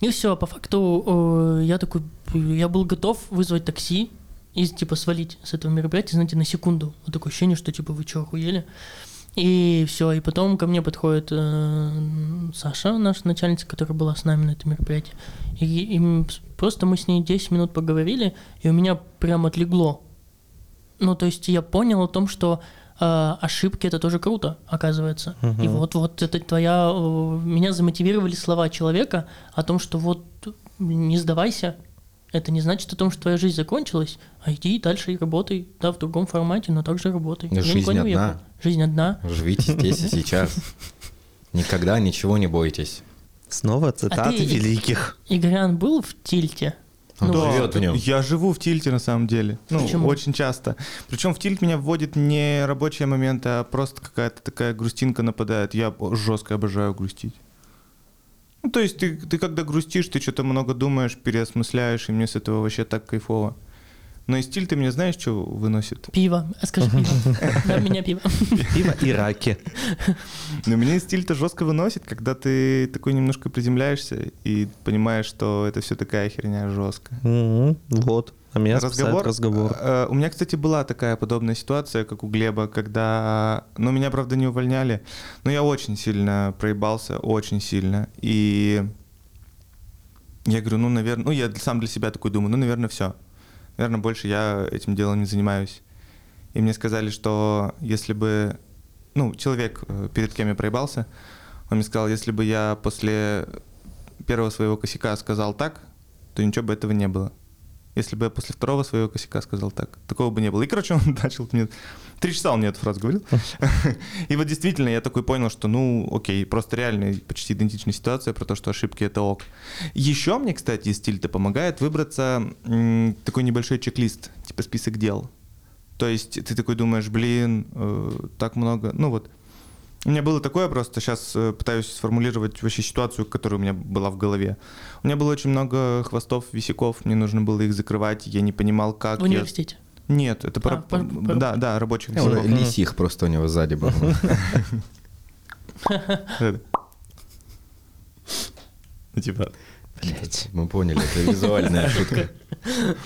[SPEAKER 2] И все, по факту э, я такой, я был готов вызвать такси и типа свалить с этого мероприятия, знаете, на секунду. Вот такое ощущение, что типа вы что, охуели? И все, и потом ко мне подходит э, Саша, наша начальница, которая была с нами на этом мероприятии. И, и просто мы с ней 10 минут поговорили, и у меня прям отлегло. Ну, то есть я понял о том, что э, ошибки это тоже круто, оказывается. И вот, вот это твоя... э, меня замотивировали слова человека о том, что вот не сдавайся. Это не значит о том, что твоя жизнь закончилась, а иди дальше и работай, да, в другом формате, но также работай. Я
[SPEAKER 1] Жизнь одна.
[SPEAKER 2] уехал. Жизнь одна.
[SPEAKER 1] Живите здесь и сейчас. Никогда ничего не бойтесь.
[SPEAKER 3] Снова цитаты
[SPEAKER 2] ты-
[SPEAKER 3] великих.
[SPEAKER 2] Игорян был в тильте?
[SPEAKER 1] Он
[SPEAKER 2] Ну,
[SPEAKER 1] живет в нем.
[SPEAKER 5] Я живу в тильте на самом деле. Ну,
[SPEAKER 2] Почему?
[SPEAKER 5] очень часто. Причем в тильт меня вводит не рабочие моменты, а просто какая-то такая грустинка нападает. Я жестко обожаю грустить. Ну, то есть ты, ты когда грустишь, ты что-то много думаешь, переосмысляешь, и мне с этого вообще так кайфово. Но из тильта меня знаешь, что выносит?
[SPEAKER 2] Пиво. А Скажи пиво. Да, меня пиво.
[SPEAKER 3] Пиво и раки.
[SPEAKER 5] Но меня из тильта жестко выносит, когда ты такой немножко приземляешься и понимаешь, что это все такая херня жесткая.
[SPEAKER 3] Вот. А меня спасает разговор.
[SPEAKER 5] Э, У меня, кстати, была такая подобная ситуация, как у Глеба, когда... Ну, меня, правда, не увольняли, но я очень сильно проебался, очень сильно. И я говорю, ну, наверное... Ну, я сам для себя такой думаю, ну, наверное, все. Наверное, больше я этим делом не занимаюсь. И мне сказали, что если бы... Ну, человек, э, перед кем я проебался, он мне сказал, если бы я после первого своего косяка сказал так, то ничего бы этого не было. Если бы я после второго своего косяка сказал так, такого бы не было. И, короче, он начал мне... Три часа он мне эту фразу говорил. И вот действительно я такой понял, что, ну, окей, просто реально почти идентичная ситуация про то, что ошибки — это ок. Еще мне, кстати, стиль-то помогает выбраться такой небольшой чек-лист, типа список дел. То есть ты такой думаешь, блин, э, так много, ну вот. У меня было такое просто, сейчас э, пытаюсь сформулировать вообще ситуацию, которая у меня была в голове. У меня было очень много хвостов, висяков, мне нужно было их закрывать, я не понимал, как.
[SPEAKER 2] В
[SPEAKER 5] я-
[SPEAKER 2] университете.
[SPEAKER 5] Нет, это про...
[SPEAKER 2] А, по- по-
[SPEAKER 5] Да, да, рабочих висяков.
[SPEAKER 1] Лисих просто у него сзади был.
[SPEAKER 5] Это. Ну, типа,
[SPEAKER 1] Мы поняли, это визуальная шутка.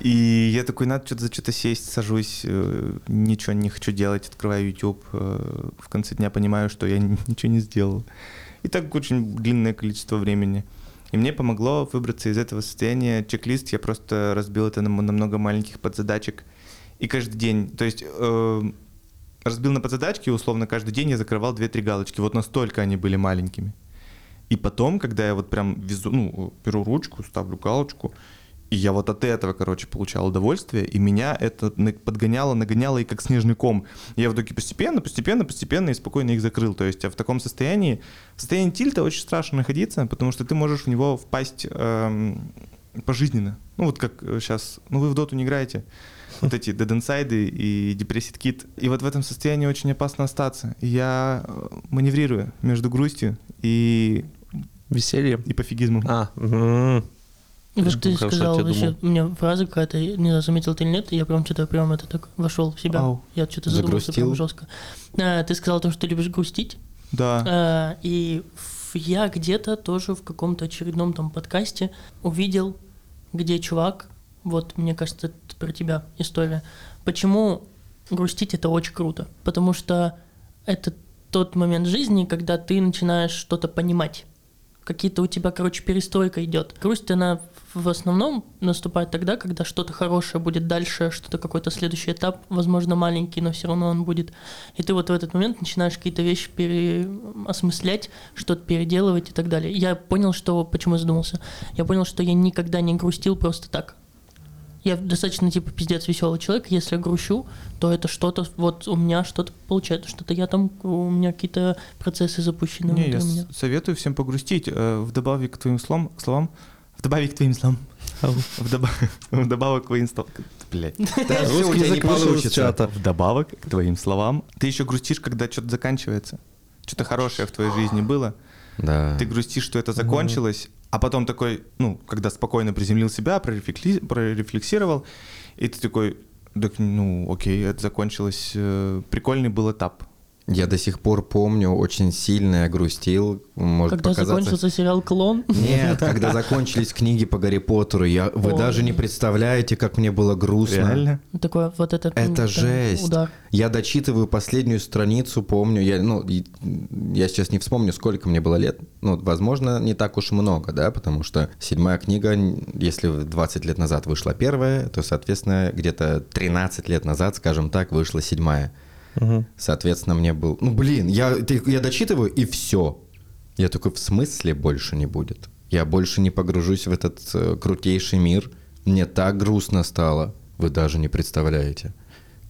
[SPEAKER 5] И я такой, надо что-то за что-то сесть, сажусь, э, ничего не хочу делать, открываю YouTube, э, в конце дня понимаю, что я ничего не сделал. И так очень длинное количество времени. И мне помогло выбраться из этого состояния. Чек-лист я просто разбил это на много маленьких подзадачек. И каждый день, то есть э, разбил на подзадачки, и условно каждый день я закрывал 2-3 галочки. Вот настолько они были маленькими. И потом, когда я вот прям везу, ну, беру ручку, ставлю галочку, и я вот от этого, короче, получал удовольствие, и меня это подгоняло, нагоняло и как снежный ком. И я в итоге постепенно, постепенно, постепенно и спокойно их закрыл. То есть а в таком состоянии, в состоянии тильта очень страшно находиться, потому что ты можешь в него впасть эм, пожизненно. Ну вот как сейчас, ну вы в доту не играете, вот эти Dead Inside и Depressed Kid. И вот в этом состоянии очень опасно остаться. Я э, маневрирую между грустью и,
[SPEAKER 3] Веселье.
[SPEAKER 5] и пофигизмом.
[SPEAKER 3] А, м,
[SPEAKER 2] Вот ты
[SPEAKER 3] хорошо
[SPEAKER 2] сказал, вообще, у меня фраза какая-то, не знаю, заметил ты или нет, я прям что-то прям это так вошел в себя.
[SPEAKER 5] Ау.
[SPEAKER 2] Я что-то задумался прям жестко. А, ты сказал то, что ты любишь грустить.
[SPEAKER 5] Да.
[SPEAKER 2] А, и я где-то тоже в каком-то очередном там подкасте увидел, где чувак, вот мне кажется, это про тебя история. Почему грустить это очень круто? Потому что это тот момент жизни, когда ты начинаешь что-то понимать. Какие-то у тебя, короче, перестройка идет. Грусть, она в основном наступает тогда, когда что-то хорошее будет дальше, что-то какой-то следующий этап, возможно, маленький, но все равно он будет. И ты вот в этот момент начинаешь какие-то вещи переосмыслять, что-то переделывать и так далее. Я понял, что... Почему я задумался? Я понял, что я никогда не грустил просто так. Я достаточно, типа, пиздец веселый человек. Если я грущу, то это что-то, вот у меня что-то получается, что-то я там, у меня какие-то процессы запущены
[SPEAKER 5] Не, я
[SPEAKER 2] меня.
[SPEAKER 5] советую всем погрустить. Э, Вдобавок к твоим словам, словам вдобавок к твоим словам, Вдоба- вдобавок к твоим словам,
[SPEAKER 1] у
[SPEAKER 3] Русский
[SPEAKER 1] тебя не
[SPEAKER 3] язык
[SPEAKER 1] получится.
[SPEAKER 5] Вдобавок к твоим словам, ты еще грустишь, когда что-то заканчивается. Что-то хорошее в твоей жизни было.
[SPEAKER 1] Да.
[SPEAKER 5] Ты грустишь, что это закончилось, а потом такой, ну, когда спокойно приземлил себя, прорефлексировал, и ты такой, так, ну, окей, это закончилось. э, Прикольный был этап.
[SPEAKER 1] Я до сих пор помню, очень сильно я грустил. Может
[SPEAKER 2] Когда
[SPEAKER 1] показаться...
[SPEAKER 2] закончился сериал «Клон»,
[SPEAKER 1] Нет, когда закончились книги по Гарри Поттеру, я, вы
[SPEAKER 2] Ой.
[SPEAKER 1] даже не представляете, как мне было грустно.
[SPEAKER 5] Реально?
[SPEAKER 2] такое вот это...
[SPEAKER 1] Это жесть.
[SPEAKER 2] Удар.
[SPEAKER 1] Я дочитываю последнюю страницу, помню, я, ну, я сейчас не вспомню, сколько мне было лет. Ну, возможно, не так уж много, да, потому что седьмая книга, если 20 лет назад вышла первая, то, соответственно, где-то 13 лет назад, скажем так, вышла седьмая. Соответственно, мне был... Ну, блин, я, я дочитываю, и все. Я такой, в смысле больше не будет? Я больше не погружусь в этот э, крутейший мир. Мне так грустно стало. Вы даже не представляете.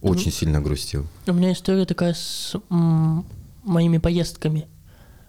[SPEAKER 1] Очень сильно грустил.
[SPEAKER 2] У меня история такая с м, моими поездками.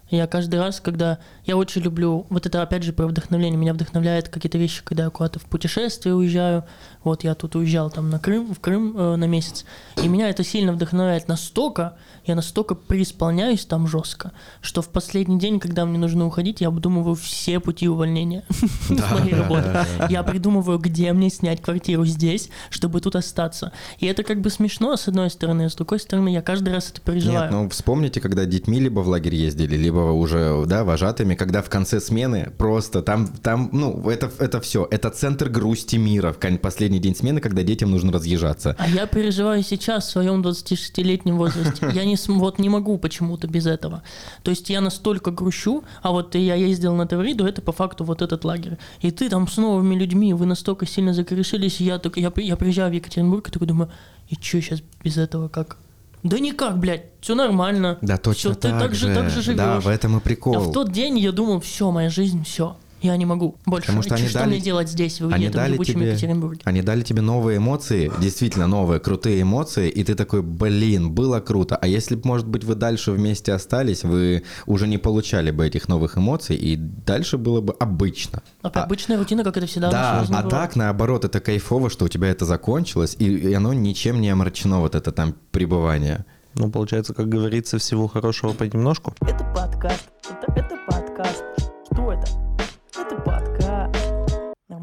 [SPEAKER 2] Я каждый раз, когда... Я очень люблю... Вот это, опять же, про вдохновление. Меня вдохновляет какие-то вещи, когда я куда-то в путешествие уезжаю. Вот я тут уезжал там на Крым, в Крым э, на месяц. И меня это сильно вдохновляет настолько, я настолько преисполняюсь там жестко, что в последний день, когда мне нужно уходить, я обдумываю все пути увольнения с моей работы. Я придумываю, где мне снять квартиру здесь, чтобы тут остаться. И это как бы смешно, с одной стороны, а с другой стороны, я каждый раз это переживаю.
[SPEAKER 1] Нет, ну вспомните, когда детьми либо в лагерь ездили, либо уже, да, вожатыми, когда в конце смены просто там, там, ну, это, это все, это центр грусти мира в последний день смены, когда детям нужно разъезжаться.
[SPEAKER 2] А я переживаю сейчас в своем 26-летнем возрасте. Я не, вот не могу почему-то без этого. То есть я настолько грущу, а вот я ездил на Тавриду, это по факту вот этот лагерь. И ты там с новыми людьми, вы настолько сильно закорешились, и я, так, я, я приезжаю в Екатеринбург и такой думаю, и что сейчас без этого как? Да никак, блядь, все нормально.
[SPEAKER 1] Да, точно
[SPEAKER 2] Всё, ты
[SPEAKER 1] так,
[SPEAKER 2] так же, так же живешь.
[SPEAKER 1] Да, в этом и прикол.
[SPEAKER 2] А в тот день я думал, все, моя жизнь, все. Я не могу больше.
[SPEAKER 1] Потому что они
[SPEAKER 2] что
[SPEAKER 1] дали-
[SPEAKER 2] мне делать здесь, в
[SPEAKER 1] они
[SPEAKER 2] этом
[SPEAKER 1] дали тебе-
[SPEAKER 2] Екатеринбурге?
[SPEAKER 1] Они дали тебе новые эмоции, действительно новые, крутые эмоции, и ты такой, блин, было круто. А если бы, может быть, вы дальше вместе остались, вы уже не получали бы этих новых эмоций, и дальше было бы обычно.
[SPEAKER 2] А,
[SPEAKER 1] А-
[SPEAKER 2] обычная рутина, как это всегда в
[SPEAKER 1] Да,
[SPEAKER 2] нашей жизни
[SPEAKER 1] а
[SPEAKER 2] бывает.
[SPEAKER 1] так, наоборот, это кайфово, что у тебя это закончилось, и, и оно ничем не омрачено, вот это там пребывание.
[SPEAKER 3] Ну, получается, как говорится, всего хорошего понемножку.
[SPEAKER 4] Это подкаст. Это, это подкаст.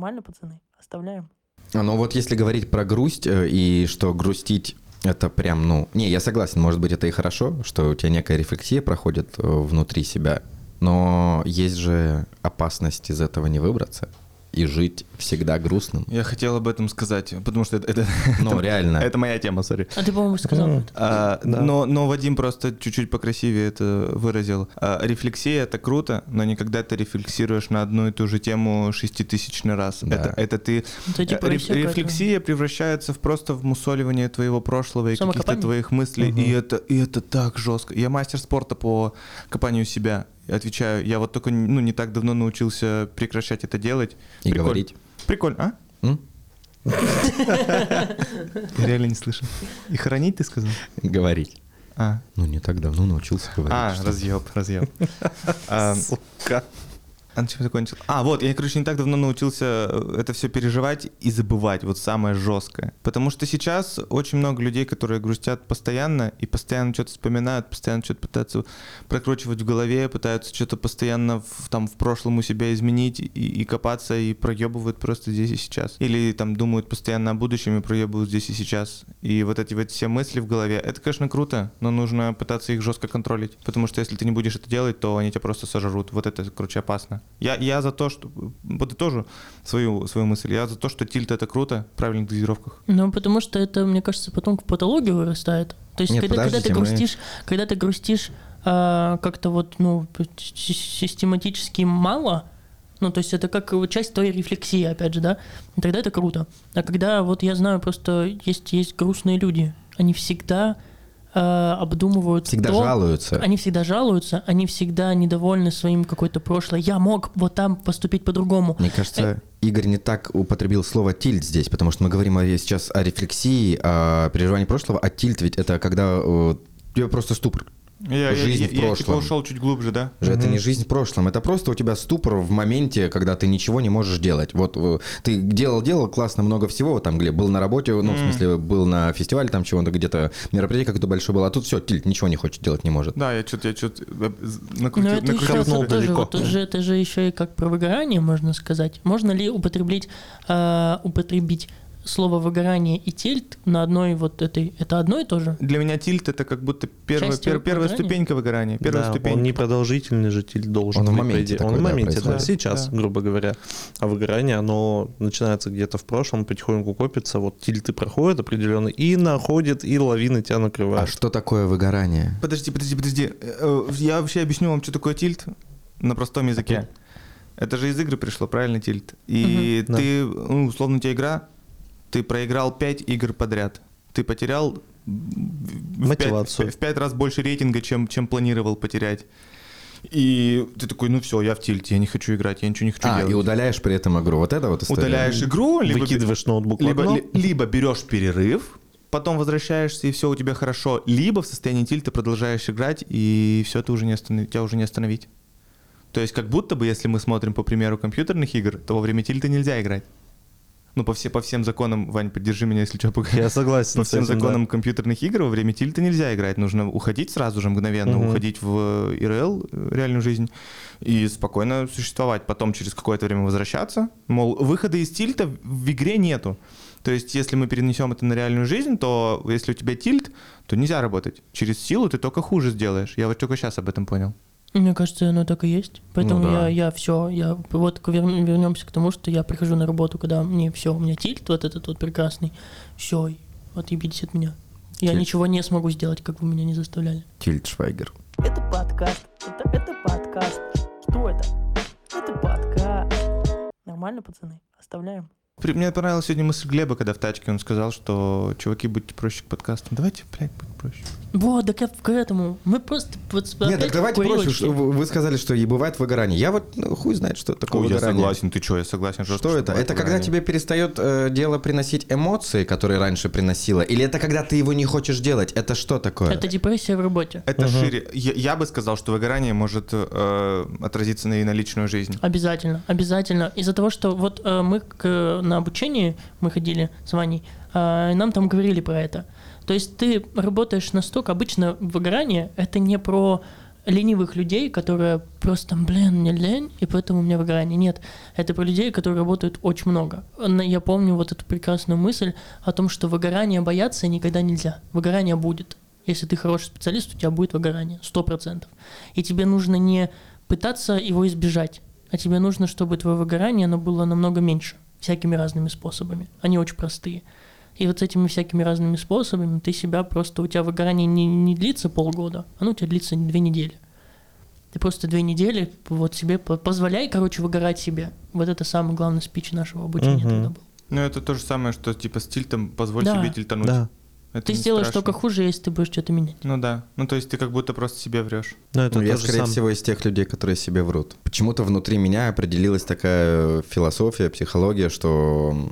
[SPEAKER 4] Нормально, пацаны? Оставляем.
[SPEAKER 1] А, Но вот если говорить про грусть, э, и что грустить это прям, ну... Не, я согласен, может быть, это и хорошо, что у тебя некая рефлексия проходит э, внутри себя, но есть же опасность из этого не выбраться и жить всегда грустным.
[SPEAKER 5] Я хотел об этом сказать, потому что это, это,
[SPEAKER 1] Ну,
[SPEAKER 5] это-
[SPEAKER 1] реально.
[SPEAKER 5] это моя тема, сори.
[SPEAKER 2] А ты, по-моему, сказал это.
[SPEAKER 5] А,
[SPEAKER 3] Да.
[SPEAKER 5] но, но Вадим просто чуть-чуть покрасивее это выразил. А, рефлексия это круто, но не когда ты рефлексируешь на одну и ту же тему шеститысячный раз.
[SPEAKER 1] Да.
[SPEAKER 5] Это, это ты
[SPEAKER 2] Это типа
[SPEAKER 5] Э,
[SPEAKER 2] какое-то.
[SPEAKER 5] рефлексия превращается в просто в мусоливание твоего прошлого и каких-то твоих мыслей, и это и это так жестко. Я мастер спорта по копанию себя. Отвечаю, я вот только ну не так давно научился прекращать это делать.
[SPEAKER 1] И
[SPEAKER 5] Прикольно.
[SPEAKER 1] говорить.
[SPEAKER 5] Прикольно, а?
[SPEAKER 1] М?
[SPEAKER 5] Я реально не слышу. И хоронить ты сказал?
[SPEAKER 1] Говорить.
[SPEAKER 5] А,
[SPEAKER 1] Ну, не так давно научился говорить.
[SPEAKER 5] а разъеб, разъеб. А,
[SPEAKER 3] Сука.
[SPEAKER 5] А чем закончил? А, вот, я, короче, не так давно научился э, это все переживать и забывать, вот самое жесткое. Потому что сейчас очень много людей, которые грустят постоянно и постоянно что-то вспоминают, постоянно что-то пытаются прокручивать в голове, пытаются что-то постоянно в, там в прошлом у себя изменить и, и копаться, и проебывают просто здесь и сейчас. Или там думают постоянно о будущем и проебывают здесь и сейчас. И вот эти вот все мысли в голове, это, конечно, круто, но нужно пытаться их жестко контролить. Потому что если ты не будешь это делать, то они тебя просто сожрут. Вот это, короче, опасно. Я, я за то, что... Подытожу свою, свою мысль. Я за то, что тильт это круто в правильных дозировках.
[SPEAKER 2] Ну, потому что это, мне кажется, потом в патологию вырастает. То есть,
[SPEAKER 1] Нет,
[SPEAKER 2] когда, когда ты
[SPEAKER 1] подождите, мы-
[SPEAKER 2] грустишь, когда ты грустишь а, как-то вот, ну, си- систематически мало, ну, то есть это как часть твоей рефлексии, опять же, да, и тогда это круто. А когда, вот я знаю, просто есть, есть грустные люди, они всегда обдумывают
[SPEAKER 1] Всегда
[SPEAKER 2] то-
[SPEAKER 1] жалуются.
[SPEAKER 2] Они всегда жалуются, они всегда недовольны своим какой-то прошлое. Я мог вот там поступить по-другому.
[SPEAKER 1] Мне кажется, Игорь не так употребил слово тильт здесь, потому что мы говорим о- сейчас о рефлексии, о переживании прошлого, а тильт ведь это когда э, тебя просто ступор.
[SPEAKER 5] Я,
[SPEAKER 1] Жизнь
[SPEAKER 5] я,
[SPEAKER 1] в
[SPEAKER 5] я, типа
[SPEAKER 1] прошлом.
[SPEAKER 5] ушел чуть глубже, да?
[SPEAKER 1] Же Это не жизнь в прошлом, это просто у тебя ступор в моменте, когда ты ничего не можешь делать. Вот э, ты делал, делал классно много всего, вот там, Глеб, был на работе, ну, в смысле, был на фестивале, там чего-то где-то мероприятие какое-то большое было, а тут все, тильт, ничего не хочет делать, не может.
[SPEAKER 5] Да, я что-то я что-то
[SPEAKER 2] Но
[SPEAKER 5] накрутил, накрутил
[SPEAKER 2] тоже,
[SPEAKER 3] далеко.
[SPEAKER 2] вот тут же, это же еще и как про выгорание, можно сказать. Можно ли употребить, а, употребить слово выгорание и тильт на одной вот этой... Это одно и то же?
[SPEAKER 5] Для меня тильт это как будто первая, пер- первая ступенька выгорания. Первая
[SPEAKER 3] Да,
[SPEAKER 5] ступень.
[SPEAKER 3] он непродолжительный же тильт должен
[SPEAKER 1] Он в
[SPEAKER 3] быть, по
[SPEAKER 1] моменте такой,
[SPEAKER 3] Он в
[SPEAKER 1] да,
[SPEAKER 3] моменте, да, сейчас,
[SPEAKER 5] Да.
[SPEAKER 3] грубо говоря. А выгорание, оно начинается где-то в прошлом, потихоньку копится, вот тильты проходят определенно, и находит, и лавины тебя
[SPEAKER 1] А
[SPEAKER 3] накрывают.
[SPEAKER 1] что такое выгорание?
[SPEAKER 5] Подожди, подожди, подожди. Э, э, Я вообще объясню вам, что такое тильт на простом языке. Это же из игры пришло, правильно, тильт? И
[SPEAKER 3] Мгм.
[SPEAKER 5] ты, ну, условно, у тебя игра, ты проиграл 5 игр подряд. Ты потерял в пять-
[SPEAKER 3] Мотивацию.
[SPEAKER 5] в 5 раз больше рейтинга, чем, чем планировал потерять. И ты такой, ну все, я в тильте, я не хочу играть, я ничего не хочу
[SPEAKER 1] А,
[SPEAKER 5] делать.
[SPEAKER 1] и удаляешь при этом игру. Вот это вот история.
[SPEAKER 5] Удаляешь игру, либо,
[SPEAKER 3] Выкидываешь ноутбук в
[SPEAKER 5] либо,
[SPEAKER 3] окно.
[SPEAKER 5] ли- либо берешь перерыв, потом возвращаешься, и все у тебя хорошо, либо в состоянии тильта продолжаешь играть, и все ты уже не остановить, тебя уже не остановить. То есть как будто бы, если мы смотрим по примеру компьютерных игр, то во время тильта нельзя играть. Ну, по, все, по всем законам, Вань, поддержи меня, если что, пока.
[SPEAKER 3] Я согласен
[SPEAKER 5] По всем
[SPEAKER 3] этим, да.
[SPEAKER 5] законам компьютерных игр во время тильта нельзя играть. Нужно уходить сразу же, мгновенно,
[SPEAKER 3] Мгм.
[SPEAKER 5] уходить в э, ИРЛ, э, реальную жизнь, и спокойно существовать. Потом через какое-то время возвращаться. Мол, выхода из тильта в игре нету. То есть, если мы перенесем это на реальную жизнь, то если у тебя тильт, то нельзя работать. Через силу ты только хуже сделаешь. Я вот только сейчас об этом понял.
[SPEAKER 2] Мне кажется, оно так и есть. Поэтому
[SPEAKER 1] Ну да.
[SPEAKER 2] я, я все, я вот вер- вернемся к тому, что я прихожу на работу, когда мне все, у меня тильт вот этот вот прекрасный, все, отъебитесь от меня. Я
[SPEAKER 1] Тильт.
[SPEAKER 2] ничего не смогу сделать, как вы меня не заставляли.
[SPEAKER 1] Тильт Швайгер.
[SPEAKER 4] Это подкаст. Это, это подкаст. Что это? Это подкаст. Нормально, пацаны? Оставляем.
[SPEAKER 5] При- Мне понравилась сегодня мысль Глеба, когда в тачке он сказал, что чуваки, будьте проще к подкастам. Давайте, блядь, будь проще.
[SPEAKER 2] Вот, так я к этому. Мы просто вот
[SPEAKER 1] Нет, так давайте проще. что Вы сказали, что и бывает выгорание. Я вот ну, хуй знает, что такое
[SPEAKER 5] Ой, я
[SPEAKER 1] выгорание.
[SPEAKER 5] согласен, ты что, я согласен. жестко,
[SPEAKER 1] Что это? Это когда
[SPEAKER 5] выгорание.
[SPEAKER 1] тебе перестает э, дело приносить эмоции, которые раньше приносило? Или это когда ты его не хочешь делать? Это что такое?
[SPEAKER 2] Это депрессия в работе.
[SPEAKER 5] Это шире. Я, я бы сказал, что выгорание может э, отразиться на, и на личную жизнь.
[SPEAKER 2] Обязательно, обязательно. Из-за того, что вот э, мы к- на обучении, мы ходили с Ваней, э, и нам там говорили про это. То есть ты работаешь настолько, обычно выгорание — это не про ленивых людей, которые просто, блин, мне лень, и поэтому у меня выгорание. Нет, это про людей, которые работают очень много. Но Я помню вот эту прекрасную мысль о том, что выгорание бояться никогда нельзя. Выгорание будет. Если ты хороший специалист, у тебя будет выгорание, сто процентов. И тебе нужно не пытаться его избежать, а тебе нужно, чтобы твое выгорание оно было намного меньше, всякими разными способами. Они очень простые. И вот с этими всякими разными способами ты себя просто, у тебя выгорание не, не длится полгода, оно у тебя длится две недели. Ты просто две недели вот себе по- позволяй, короче, выгорать себе. Вот это самый главный спич нашего обучения
[SPEAKER 3] Мгм.
[SPEAKER 2] тогда был.
[SPEAKER 5] Ну, это то же самое, что типа с тильтом позволь
[SPEAKER 2] Да.
[SPEAKER 5] себе тильтануть.
[SPEAKER 3] Да.
[SPEAKER 5] Это
[SPEAKER 2] Ты сделаешь
[SPEAKER 5] страшно.
[SPEAKER 2] только хуже, если ты будешь что-то менять.
[SPEAKER 5] Ну да. Ну, то есть ты как будто просто себе врешь.
[SPEAKER 3] Но это
[SPEAKER 1] Ну, я, скорее
[SPEAKER 3] сам-
[SPEAKER 1] всего, из тех людей, которые себе врут. Почему-то внутри меня определилась такая философия, психология, что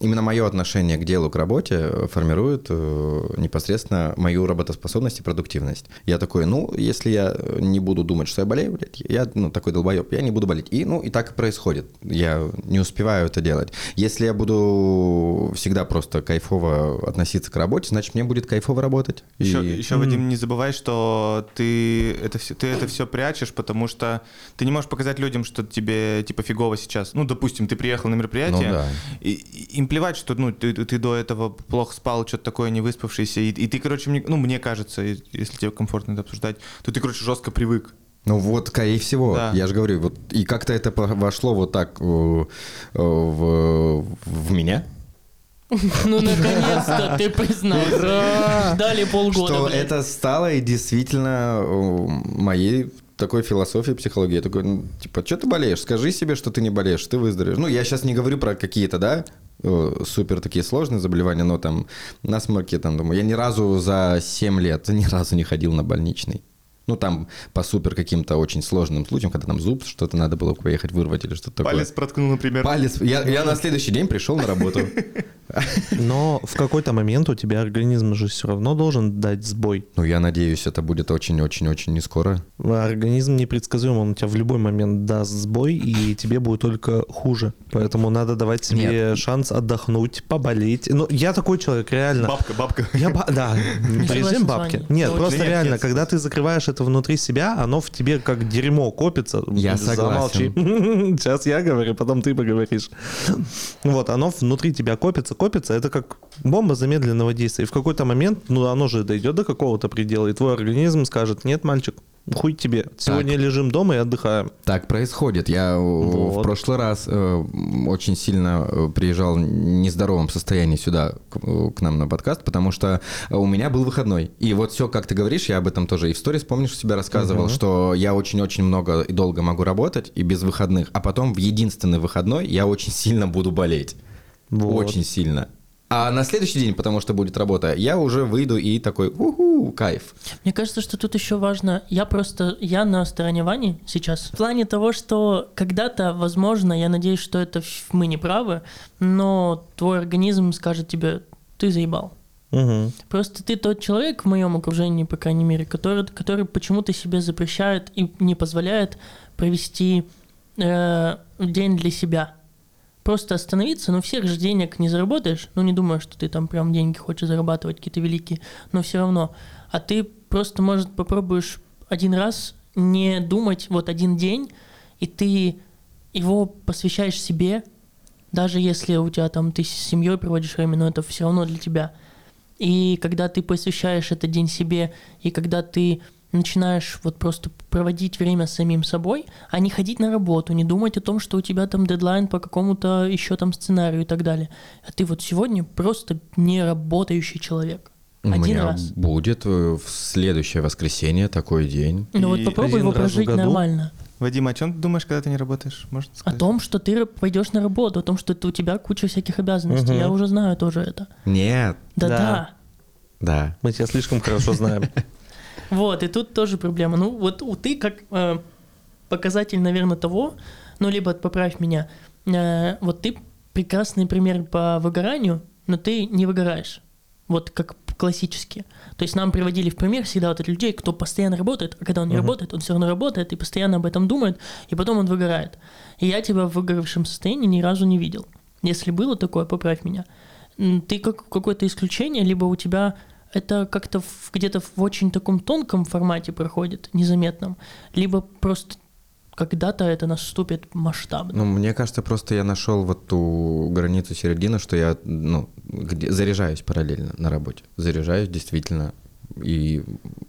[SPEAKER 1] именно мое отношение к делу, к работе э, формирует э, непосредственно мою работоспособность и продуктивность. Я такой, ну, если я э, не буду думать, что я болею, блядь, я, ну, такой долбоеб, я не буду болеть. И, ну, и так и происходит. Я не успеваю это делать. Если я буду всегда просто кайфово относиться к работе, значит, мне будет кайфово работать.
[SPEAKER 5] Еще,
[SPEAKER 1] И-
[SPEAKER 5] еще Вадим, не забывай, что ты это, все, ты это все прячешь, потому что ты не можешь показать людям, что тебе типа фигово сейчас. Ну, допустим, ты приехал на мероприятие,
[SPEAKER 1] Ну да.
[SPEAKER 5] и, и им плевать, что ну, ты, ты до этого плохо спал, что-то такое, не выспавшийся, и, и ты, короче, мне, ну, мне кажется, если тебе комфортно это обсуждать, то ты, короче, жестко привык.
[SPEAKER 1] Ну вот, скорее всего,
[SPEAKER 5] Да.
[SPEAKER 1] я же говорю, вот и как-то это вошло вот так э, э, в, в меня,
[SPEAKER 2] Ну, наконец-то ты признался. Ждали полгода.
[SPEAKER 1] что
[SPEAKER 2] блядь.
[SPEAKER 1] это стало и действительно э, моей такой философией психологии. Я такой, ну, типа, что ты болеешь? Скажи себе, что ты не болеешь, ты выздоровеешь. Ну, я сейчас не говорю про какие-то, да, супер такие сложные заболевания, но там насморки, там, думаю, я ни разу за 7 лет ни разу не ходил на больничный. Ну, там по супер каким-то очень сложным случаям, когда там зуб, что-то надо было поехать вырвать или что-то такое.
[SPEAKER 5] Палец проткнул, например.
[SPEAKER 1] Палец. Я, я на следующий день пришел на работу.
[SPEAKER 3] Но в какой-то момент у тебя организм же все равно должен дать сбой.
[SPEAKER 1] Ну, я надеюсь, это будет очень-очень-очень не скоро.
[SPEAKER 3] Организм непредсказуем, он у тебя в любой момент даст сбой, и тебе будет только хуже. Поэтому надо давать себе шанс отдохнуть, поболеть. Ну, я такой человек, реально.
[SPEAKER 5] Бабка, бабка.
[SPEAKER 3] Я ба- да,
[SPEAKER 2] согласен
[SPEAKER 3] режим бабки. Нет, просто реально,
[SPEAKER 5] нет.
[SPEAKER 3] когда ты закрываешь это внутри себя, оно в тебе как дерьмо копится.
[SPEAKER 1] Я
[SPEAKER 3] Замолчи. Сейчас я говорю, потом ты поговоришь. Вот, оно внутри тебя копится, копится. Это как бомба замедленного действия. И в какой-то момент, ну, оно же дойдет до какого-то предела, и твой организм скажет, нет, мальчик, хуй тебе. Сегодня лежим дома и отдыхаем.
[SPEAKER 1] Так происходит. Я э, в
[SPEAKER 3] Вот.
[SPEAKER 1] прошлый раз э, очень сильно э, приезжал в нездоровом состоянии сюда к, э, к нам на подкаст, потому что у меня был выходной. И вот все, как ты говоришь, я об этом тоже и в сторис, помнишь, себя рассказывал, что я очень-очень много и долго могу работать и без выходных, а потом в единственный выходной я очень сильно буду болеть.
[SPEAKER 3] Вот.
[SPEAKER 1] Очень сильно. А на следующий день, потому что будет работа, я уже выйду и такой, уху, кайф.
[SPEAKER 2] Мне кажется, что тут еще важно, я просто, я на стороне Вани сейчас. В плане того, что когда-то, возможно, я надеюсь, что это мы не правы, но твой организм скажет тебе, ты заебал.
[SPEAKER 3] Мгм.
[SPEAKER 2] Просто ты тот человек в моем окружении, по крайней мере, который, который почему-то себе запрещает и не позволяет провести э, день для себя. Просто остановиться, ну всех же денег не заработаешь, ну не думаю, что ты там прям деньги хочешь зарабатывать какие-то великие, но все равно. А ты просто, может, попробуешь один раз не думать вот один день, и ты его посвящаешь себе, даже если у тебя там ты с семьей проводишь время, но это все равно для тебя. И когда ты посвящаешь этот день себе, и когда ты начинаешь вот просто проводить время с самим собой, а не ходить на работу, не думать о том, что у тебя там дедлайн по какому-то еще там сценарию и так далее. А ты вот сегодня просто не работающий человек.
[SPEAKER 1] У
[SPEAKER 2] Один
[SPEAKER 1] меня
[SPEAKER 2] раз.
[SPEAKER 1] будет э, в следующее воскресенье такой день.
[SPEAKER 2] Ну вот попробуй его прожить
[SPEAKER 3] году?
[SPEAKER 2] нормально.
[SPEAKER 5] Вадим, о чем ты думаешь, когда ты не работаешь? Можно
[SPEAKER 2] О
[SPEAKER 5] сказать?
[SPEAKER 2] том, что ты пойдешь на работу, о том, что это у тебя куча всяких обязанностей.
[SPEAKER 3] Мгм.
[SPEAKER 2] Я уже знаю тоже это.
[SPEAKER 1] Нет,
[SPEAKER 2] Да-да.
[SPEAKER 3] Да.
[SPEAKER 1] Да.
[SPEAKER 3] Мы тебя слишком хорошо знаем.
[SPEAKER 2] Вот, и тут тоже проблема. Ну, вот у- ты как э, показатель, наверное, того, ну, либо поправь меня, э, вот ты прекрасный пример по выгоранию, но ты не выгораешь. Вот как классически. То есть нам приводили в пример всегда вот этих людей, кто постоянно работает, а когда он не
[SPEAKER 3] Мгм.
[SPEAKER 2] работает, он все равно работает и постоянно об этом думает, и потом он выгорает. И я тебя в выгоревшем состоянии ни разу не видел. Если было такое, поправь меня. Ты как какое-то исключение, либо у тебя это как-то где-то в очень таком тонком формате проходит, незаметном, либо просто когда-то это наступит масштабно.
[SPEAKER 1] Ну, мне кажется, просто я нашел вот ту границу середины, что я, ну, где, заряжаюсь параллельно на работе. Заряжаюсь действительно. И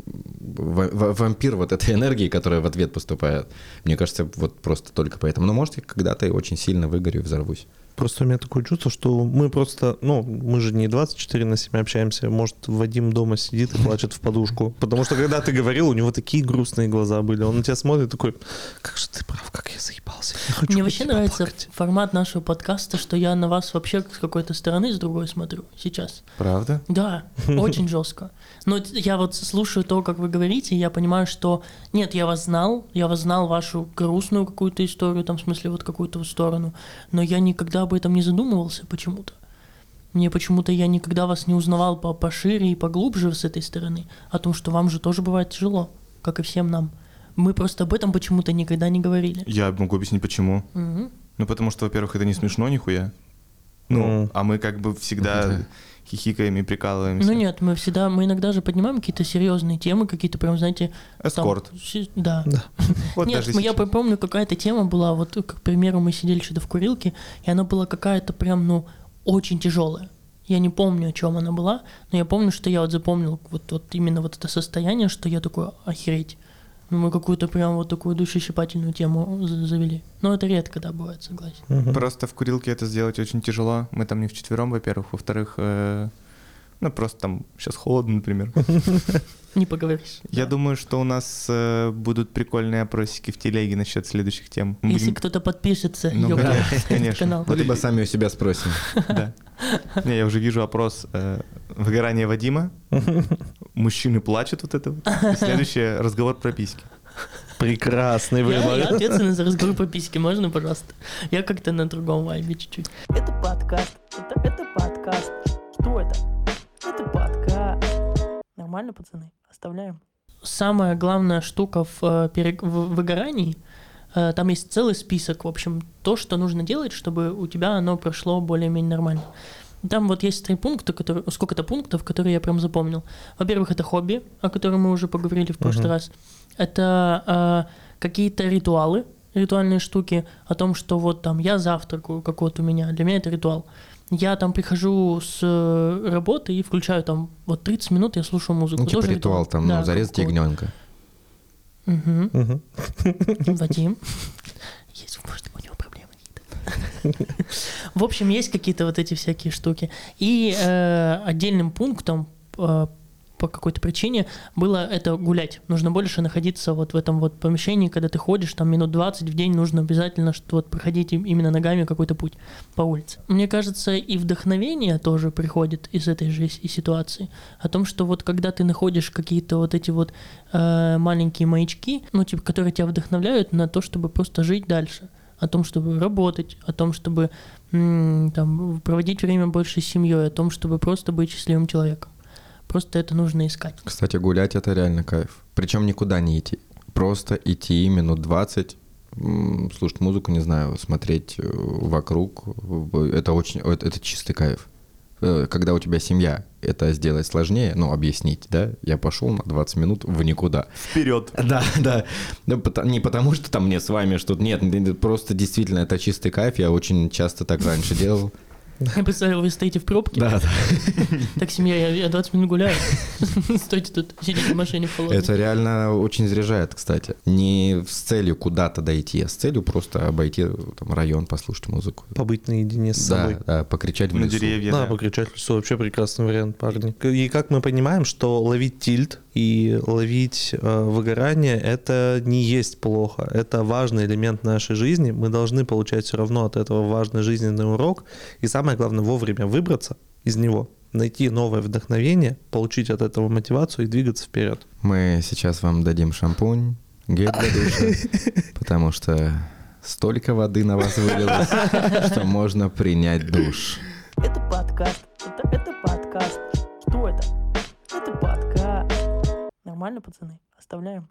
[SPEAKER 1] ва- ва- вампир вот этой энергии, которая в ответ поступает, мне кажется, вот просто только поэтому. Но может, я когда-то и очень сильно выгорю и взорвусь.
[SPEAKER 3] Просто у меня такое чувство, что мы просто, ну, мы же не 24 на 7 общаемся. Может, Вадим дома сидит и плачет в подушку. Потому что, когда ты говорил, у него такие грустные глаза были. Он на тебя смотрит такой, как же ты прав, как я заебался. Я хочу
[SPEAKER 2] Мне вообще нравится
[SPEAKER 3] плакать».
[SPEAKER 2] формат нашего подкаста, что я на вас вообще с какой-то стороны, с другой смотрю сейчас.
[SPEAKER 5] Правда?
[SPEAKER 2] Да, очень жестко. Но я вот слушаю то, как вы говорите, и я понимаю, что нет, я вас знал, я вас знал вашу грустную какую-то историю, там, в смысле, вот какую-то сторону, но я никогда об этом не задумывался почему-то. Мне почему-то я никогда вас не узнавал по пошире и поглубже с этой стороны, о том, что вам же тоже бывает тяжело, как и всем нам. Мы просто об этом почему-то никогда не говорили.
[SPEAKER 5] Я могу объяснить, почему.
[SPEAKER 2] Мгм.
[SPEAKER 5] Ну, потому что, во-первых, это не смешно нихуя. Ну,
[SPEAKER 3] Ну.
[SPEAKER 5] а мы как бы всегда
[SPEAKER 1] Да.
[SPEAKER 5] Хихикаем и прикалываемся.
[SPEAKER 2] Ну нет, мы всегда, мы иногда же поднимаем какие-то серьезные темы, какие-то прям, знаете, там,
[SPEAKER 5] Эскорт.
[SPEAKER 2] си- да.
[SPEAKER 5] Вот
[SPEAKER 2] Нет,
[SPEAKER 5] даже
[SPEAKER 2] мы- я помню, какая-то тема была, вот, к примеру, мы сидели что-то в курилке, и она была какая-то прям, ну, очень тяжелая. Я не помню, о чем она была, но я помню, что я вот запомнил вот, вот именно вот это состояние, что я такой, охереть. Ну, мы какую-то прям вот такую душещипательную тему за- завели. Но это редко, да, бывает, согласен.
[SPEAKER 3] Мгм.
[SPEAKER 5] Просто в курилке это сделать очень тяжело. Мы там не вчетвером, во-первых. Во-вторых, э, ну, просто там сейчас холодно, например.
[SPEAKER 2] Не поговоришь.
[SPEAKER 5] Я
[SPEAKER 2] Да.
[SPEAKER 5] думаю, что у нас э, будут прикольные опросики в телеге насчет следующих тем. Мы
[SPEAKER 2] Если
[SPEAKER 5] будем-
[SPEAKER 2] кто-то подпишется,
[SPEAKER 5] Ну, конечно,
[SPEAKER 2] канал.
[SPEAKER 1] Ну, либо сами у себя спросим.
[SPEAKER 5] Да. Не, я уже вижу опрос э, выгорание Вадима. Мужчины плачут вот это. вот. И Следующее разговор про письки.
[SPEAKER 3] Прекрасный
[SPEAKER 2] Я,
[SPEAKER 3] выбор.
[SPEAKER 2] я ответственный за разговор по письке, можно, пожалуйста? Я как-то на другом вайбе чуть-чуть.
[SPEAKER 4] Это подкаст. Это, это подкаст. Что это? Это подкаст. Нормально, пацаны? Оставляем.
[SPEAKER 2] Самая главная штука в, э, пере- в выгорании, э, там есть целый список, в общем, то, что нужно делать, чтобы у тебя оно прошло более-менее нормально. Там вот есть три пункта, которые, сколько-то пунктов, которые я прям запомнил. Во-первых, это хобби, о котором мы уже поговорили в прошлый
[SPEAKER 3] Мгм.
[SPEAKER 2] раз. Это э, какие-то ритуалы, ритуальные штуки о том, что вот там я завтракаю, как вот у меня, для меня это ритуал. Я там прихожу с э, работы и включаю там вот 30 минут я слушаю музыку.
[SPEAKER 1] Ну, типа
[SPEAKER 2] Тоже
[SPEAKER 1] ритуал там,
[SPEAKER 2] Да,
[SPEAKER 1] ну, зарезать
[SPEAKER 2] как у кого-то.
[SPEAKER 1] ягненка.
[SPEAKER 2] Мгм.
[SPEAKER 3] Мгм.
[SPEAKER 2] Вадим. Есть, может, какие-то. В общем, есть какие-то вот эти всякие штуки. И э, отдельным пунктом э, по какой-то причине было это гулять. Нужно больше находиться вот в этом вот помещении, когда ты ходишь, там минут 20 в день нужно обязательно что вот проходить им- именно ногами какой-то путь по улице. Мне кажется, и вдохновение тоже приходит из этой же ситуации. О том, что вот когда ты находишь какие-то вот эти вот э, маленькие маячки, ну, типа, которые тебя вдохновляют на то, чтобы просто жить дальше. О том, чтобы работать, о том, чтобы там, проводить время больше с семьей, о том, чтобы просто быть счастливым человеком. Просто это нужно искать.
[SPEAKER 1] Кстати, гулять это реально кайф. Причем никуда не идти. Просто идти минут 20, м, слушать музыку, не знаю, смотреть э, вокруг. Это очень, это чистый кайф. Э, Когда у тебя семья, это сделать сложнее, ну, объяснить, да? Я пошел на 20 минут в никуда.
[SPEAKER 5] Вперед!
[SPEAKER 1] Да, да. Ну, не потому, что там мне с вами что-то... Нет, просто действительно это чистый кайф. Я очень часто так раньше делал.
[SPEAKER 2] Я представляю, вы стоите в пробке,
[SPEAKER 1] Да, да.
[SPEAKER 2] так, семья, я, я 20 минут гуляю, стойте тут, сидите в машине в холодной.
[SPEAKER 1] Это реально очень заряжает, кстати. Не с целью куда-то дойти, а с целью просто обойти там, район, послушать музыку.
[SPEAKER 3] Побыть наедине с
[SPEAKER 1] Да,
[SPEAKER 3] собой.
[SPEAKER 1] да, покричать в
[SPEAKER 5] На
[SPEAKER 1] лесу.
[SPEAKER 5] деревья,
[SPEAKER 3] Да,
[SPEAKER 5] да.
[SPEAKER 3] покричать в лесу вообще прекрасный вариант, парни. И как мы понимаем, что ловить тильт и ловить э, выгорание это не есть плохо. Это важный элемент нашей жизни. Мы должны получать все равно от этого важный жизненный урок. И самое главное, вовремя выбраться из него. найти новое вдохновение, получить от этого мотивацию и двигаться вперед.
[SPEAKER 1] Мы сейчас вам дадим шампунь, гель для душа, потому что столько воды на вас вылилось, что можно принять душ.
[SPEAKER 2] Это подкаст. Это, подкаст. Нормально, пацаны? Оставляем.